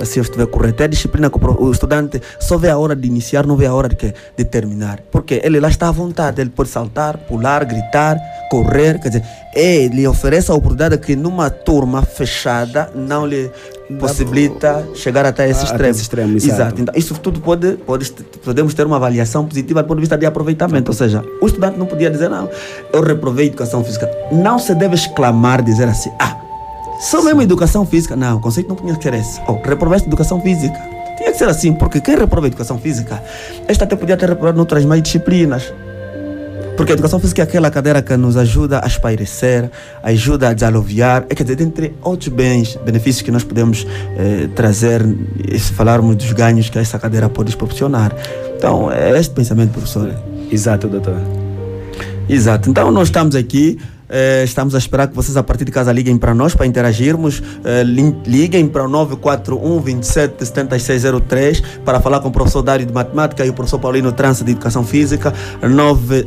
Assim eu estiver correto. É a disciplina que o estudante só vê a hora de iniciar, não vê a hora de, de terminar. Porque ele lá está à vontade, ele pode saltar, pular, gritar, correr, quer dizer, ele oferece a oportunidade que numa turma fechada não lhe possibilita chegar até esse Ah, até extremo. esse extremo, exato. Então, isso tudo pode, pode, podemos ter uma avaliação positiva do ponto de vista de aproveitamento. Ou seja, o estudante não podia dizer, não, eu reprovei educação física. Não se deve exclamar, dizer assim, ah, só mesmo educação física. Não, o conceito não tinha que ser esse. Oh, reprovaste educação física. Tinha que ser assim, porque quem reprova educação física, esta até podia ter reprovado noutras mais disciplinas. Porque a educação física é aquela cadeira que nos ajuda a espairecer, ajuda a desaluviar, é quer dizer, dentre outros bens, benefícios que nós podemos eh, trazer, se falarmos dos ganhos que essa cadeira pode proporcionar. Então, é este pensamento, professor. Exato, doutor. Exato. Então, nós estamos aqui. Eh, estamos a esperar que vocês a partir de casa liguem para nós para interagirmos. Lim- liguem para o 941 27 7603 para falar com o professor Dário de Matemática e o professor Paulino Trança de Educação Física. 9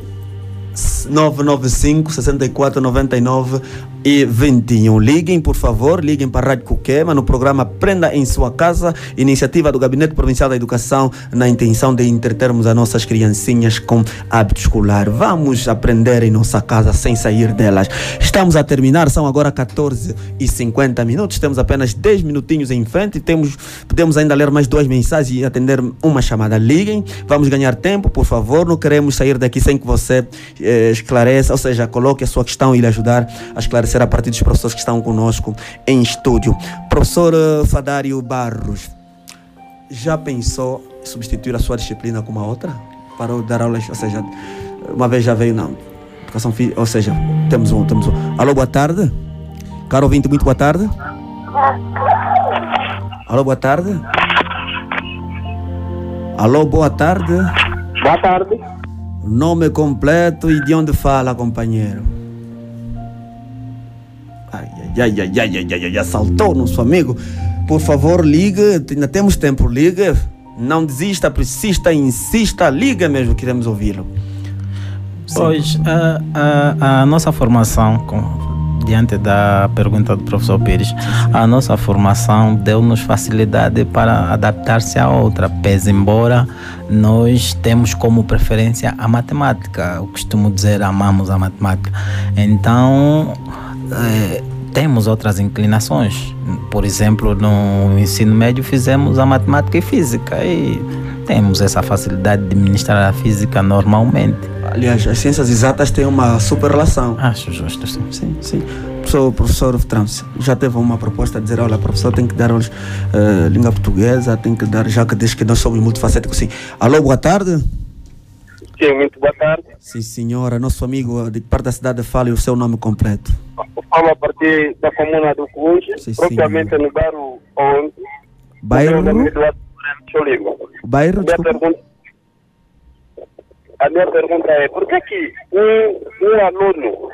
995 64 99 e 21. Liguem, por favor, liguem para a Rádio Coquema no programa Prenda em Sua Casa, iniciativa do Gabinete Provincial da Educação, na intenção de entretermos as nossas criancinhas com hábito escolar. Vamos aprender em nossa casa sem sair delas. Estamos a terminar, são agora 14 e 50 minutos, temos apenas 10 minutinhos em frente, temos, podemos ainda ler mais duas mensagens e atender uma chamada. Liguem, vamos ganhar tempo, por favor, não queremos sair daqui sem que você eh, esclareça, ou seja, coloque a sua questão e lhe ajudar a esclarecer a partir dos professores que estão conosco em estúdio. Professor eh, Fadário Barros, já pensou em substituir a sua disciplina com uma outra? Para dar aulas, ou seja, uma vez já veio, não. Educação física, ou seja, temos um, temos um. Alô, boa tarde. Caro ouvinte, muito boa tarde. Alô, boa tarde. Alô, boa tarde. Boa tarde nome completo e de onde fala, companheiro. Ai, ai, ai, ai, ai, ai, ai, assaltou nosso amigo. Por favor, ligue, ainda temos tempo, ligue. Não desista, persista, insista, liga mesmo, queremos ouvi-lo. Pois, a, a, a, nossa formação, diante da pergunta do professor Pires, a nossa formação deu-nos facilidade para adaptar-se a outra, pese embora nós temos como preferência a matemática. Eu costumo dizer, amamos a matemática. Então, eh, temos outras inclinações. Por exemplo, no ensino médio fizemos a matemática e física e temos essa facilidade de ministrar a física normalmente. Aliás, as ciências exatas têm uma super relação. Acho justo, sim. Sim, sim. Professor, professor Trans, já teve uma proposta de dizer, olha, professor tem que dar aulas eh, língua portuguesa, tem que dar, já que diz que nós somos multifacéticos, sim. Alô, boa tarde. Sim, muito boa tarde. Sim, senhora, nosso amigo de parte da cidade fale o seu nome completo. Eu falo a partir da comuna do Sim, propriamente no bairro onde Bairro? Bairro, A minha, pergunta, a minha pergunta é, por que que um, um aluno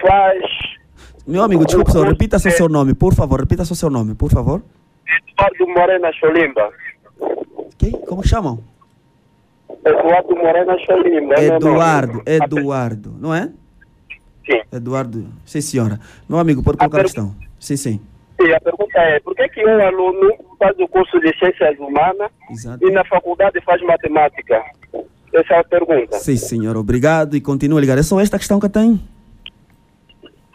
faz Meu amigo, desculpa, senhor, repita só o seu nome, por favor, repita só o seu nome, por favor. Eduardo Morena Cholimba? Quem? Como chamam? Eduardo Morena Cholimba. é meu nome. Eduardo, Eduardo, não é? Sim. Eduardo, sim senhora. Meu amigo, pode colocar a questão. Sim, sim. Sim, a pergunta é, por que que um aluno faz o curso de Ciências Humanas Exato. e na faculdade faz Matemática? Essa é a pergunta. Sim, senhor, obrigado e continua a ligar. É só esta questão que eu tenho?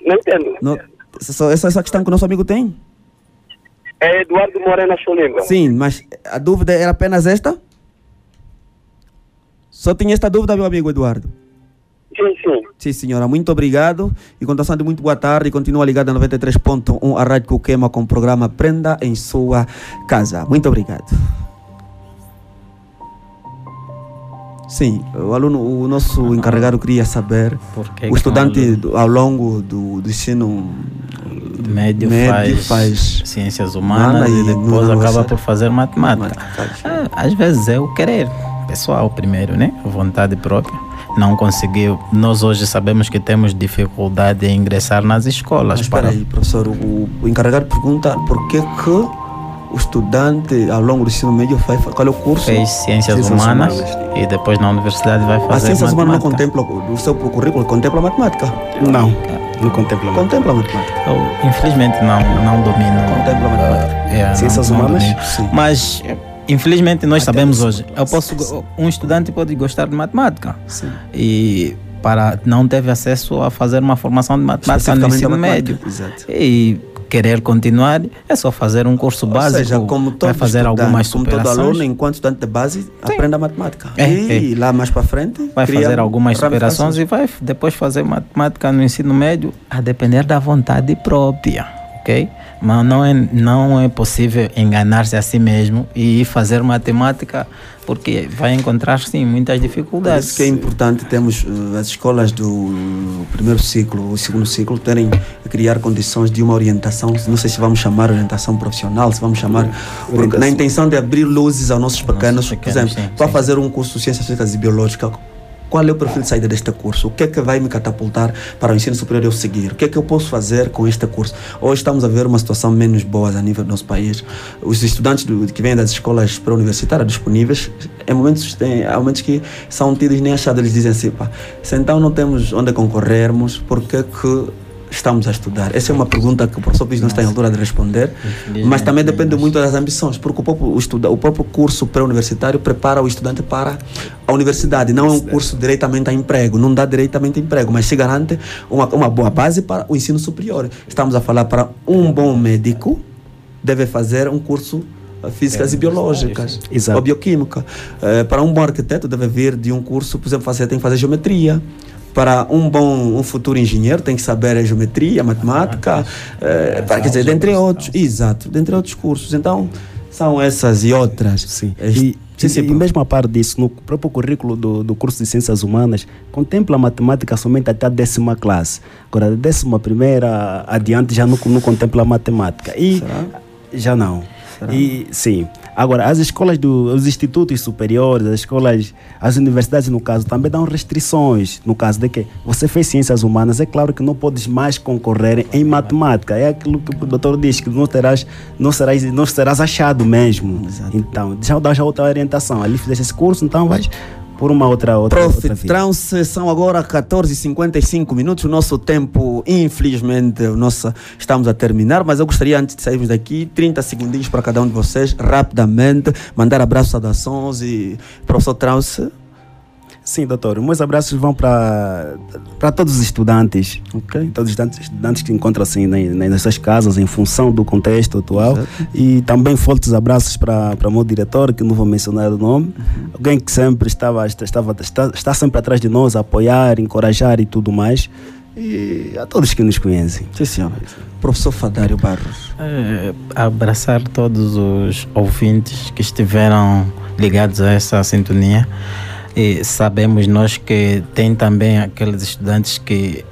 Não entendo. Não, essa, só- essa, essa questão que o nosso amigo tem? É Eduardo Morena Cholimba. Sim, mas a dúvida era apenas esta? Só tinha esta dúvida, meu amigo Eduardo? Sim, sim. Sim, senhora, muito obrigado. E continuação de muito boa tarde. Continua ligada a 93.1 a Rádio Coquema com o programa Prenda em Sua Casa. Muito obrigado. Sim, o aluno, o nosso encarregado queria saber, que o estudante ao longo do, do ensino médio, médio faz, ciências humanas humana e depois acaba por fazer matemática. É, às vezes é o querer pessoal primeiro, né? Vontade própria. Não conseguiu. Nós hoje sabemos que temos dificuldade em ingressar nas escolas. Mas espera aí, professor, o, o encarregado pergunta por que que o estudante ao longo do ensino médio vai qual é o curso? Fez ciências, humanas, e depois na universidade vai fazer A ciências humanas não contempla, o seu currículo contempla a matemática? Não, não contempla. Contempla matemática. Eu, infelizmente não, não domino. Contempla matemática. É, Ciências não- não humanas? Sim. Mas infelizmente nós Até sabemos hoje. Eu posso um estudante pode gostar de matemática Sim. e para não teve acesso a fazer uma formação de matemática no ensino matemática, médio exato. e querer continuar é só fazer um curso Ou básico seja, como todo fazer algumas como todo aluno, enquanto estudante de base, aprende a matemática. É, e lá mais para frente, vai fazer algumas superações e vai depois fazer matemática no ensino médio a depender da vontade própria, ok? Mas não é, não é possível enganar-se a si mesmo e fazer matemática porque vai encontrar sim muitas Por dificuldades. isso que é importante termos eh, as escolas do primeiro ciclo, o segundo ciclo, terem criar condições de uma orientação, não sei se vamos chamar orientação profissional, se vamos chamar, na intenção de abrir luzes aos nossos pequenos, por pequenos, exemplo, sim, para sim. fazer um curso de ciências físicas e biológica, qual é o perfil de saída deste curso? O que é que vai me catapultar para o ensino superior eu seguir? O que é que eu posso fazer com este curso? Hoje estamos a ver uma situação menos boa a nível do nosso país. Os estudantes do- que vêm das escolas pré-universitárias disponíveis, em momentos, tem, há momentos que são tidos nem achados. Eles dizem assim, pá, se então não temos onde concorrermos, por que que estamos a estudar? Essa é uma pergunta que o professor Pires não está em altura de responder, mas também depende muito das ambições, porque o próprio, o estuda, o próprio curso pré-universitário prepara o estudante para a universidade, não é um curso diretamente a emprego, não dá diretamente a emprego, mas se garante uma, uma boa base para o ensino superior. Estamos a falar para um bom médico, deve fazer um curso eh, físicas e biológicas Exato. ou bioquímica. Eh, para um bom arquiteto deve vir de um curso, por exemplo, fazer, tem que fazer geometria. Para um bom um futuro engenheiro tem que saber a geometria, matemática, eh, para, quer dizer, dentre outros, exato, dentre outros cursos. Então, são essas e outras. Sim. Este- E, sim, sim, e, mesmo a par disso, no próprio currículo do, do curso de Ciências Humanas, contempla a matemática somente até a décima classe. Agora, da décima primeira adiante já não, não contempla a matemática. E já não. E, sim. Agora, as escolas, do, os institutos superiores, as escolas, as universidades, no caso, também dão restrições. No caso de que você fez ciências humanas, é claro que não podes mais concorrer em matemática. É aquilo que o doutor diz, que não, terás, não, serás, não serás achado mesmo. Então, já dá já outra orientação. Ali fizeste esse curso, então vais por uma outra outra, Prof. outra via. Trance, são agora 14h55 minutos. O nosso tempo, infelizmente, o nosso, estamos a terminar, mas eu gostaria, antes de sairmos daqui, 30 segundinhos para cada um de vocês, rapidamente, mandar abraços, saudações e professor Trance. Sim, doutor. Meus abraços vão para para todos os estudantes. Todos os estudantes, estudantes que encontram-se na- na- nas suas casas em função do contexto atual. E também fortes abraços para para o meu diretor, que não vou mencionar o nome. Alguém que sempre estava, estava está, está sempre atrás de nós, a apoiar, encorajar e tudo mais. E a todos que nos conhecem. Sim, senhor. Professor Fadário Barros. Eh, abraçar todos os ouvintes que estiveram ligados a essa sintonia. E sabemos nós que tem também aqueles estudantes que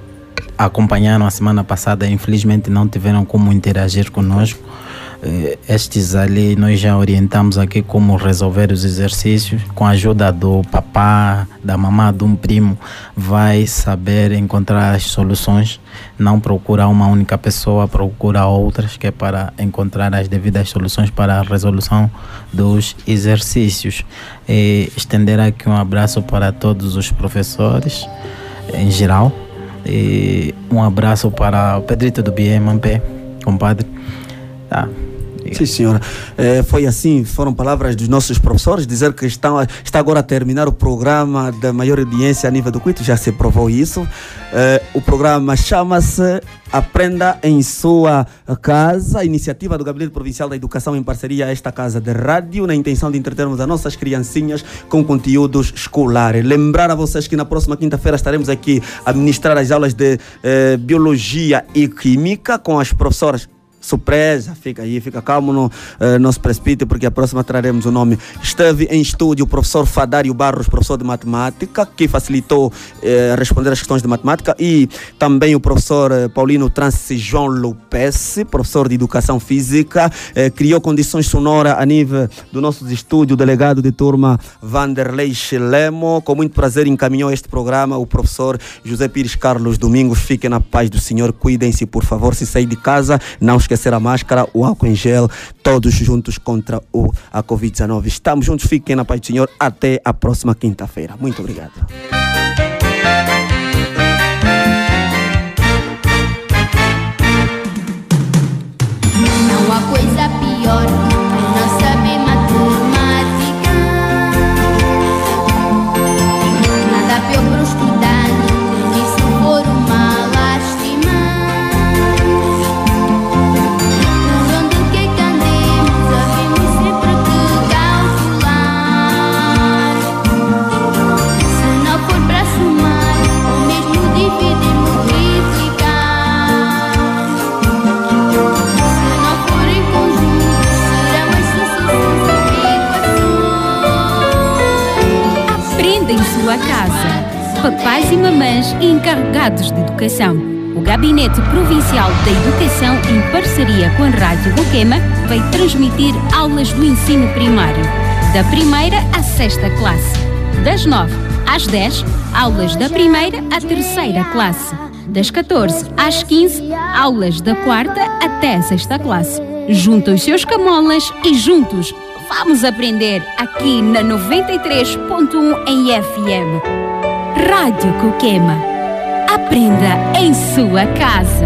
acompanharam a semana passada, infelizmente não tiveram como interagir conosco. Eh, Estes ali nós já orientamos aqui como resolver os exercícios com a ajuda do papá, da mamá, de um primo, vai saber encontrar as soluções. Não procura uma única pessoa, procura outras que é para encontrar as devidas soluções para a resolução dos exercícios. E estender aqui um abraço para todos os professores em geral. E um abraço para o Pedrito do BMP, compadre. Tá. Sim, senhora. Eh, foi assim, foram palavras dos nossos professores, dizer que estão, está agora a terminar o programa da maior audiência a nível do Cuito, já se provou isso. Eh, o programa chama-se Aprenda em Sua Casa, iniciativa do Gabinete Provincial da Educação em parceria a esta casa de rádio, na intenção de entretermos as nossas criancinhas com conteúdos escolares. Lembrar a vocês que na próxima quinta-feira estaremos aqui a ministrar as aulas de eh, Biologia e Química com as professoras surpresa, fica aí, fica calmo, não, eh, não se precipite, porque a próxima traremos o nome. Esteve em estúdio o professor Fadário Barros, professor de matemática, que facilitou eh, responder as questões de matemática, e também o professor eh, Paulino Trance João Lopes, professor de educação física, criou condições sonoras a nível do nosso estúdio, o delegado de turma Vanderlei Chelemo. Com muito prazer encaminhou este programa o professor José Pires Carlos Domingos. Fiquem na paz do Senhor, cuidem-se, por favor, se sair de casa, não esqueçam esquecer a máscara, o álcool em gel, todos juntos contra o, a Covid-19. Estamos juntos, fiquem na paz do Senhor. Até a próxima quinta-feira. Muito obrigado. Papais e mamães encarregados de educação. O Gabinete Provincial da Educação, em parceria com a Rádio Roquema, vai transmitir aulas do ensino primário, da primeira à sexta classe. Das 9 às 10, aulas da primeira à terceira classe. Das 14 às 15, aulas da quarta até a sexta classe. Junta os seus camolas e juntos vamos aprender aqui na 93.1 em FM. Rádio Coquema. Aprenda em sua casa.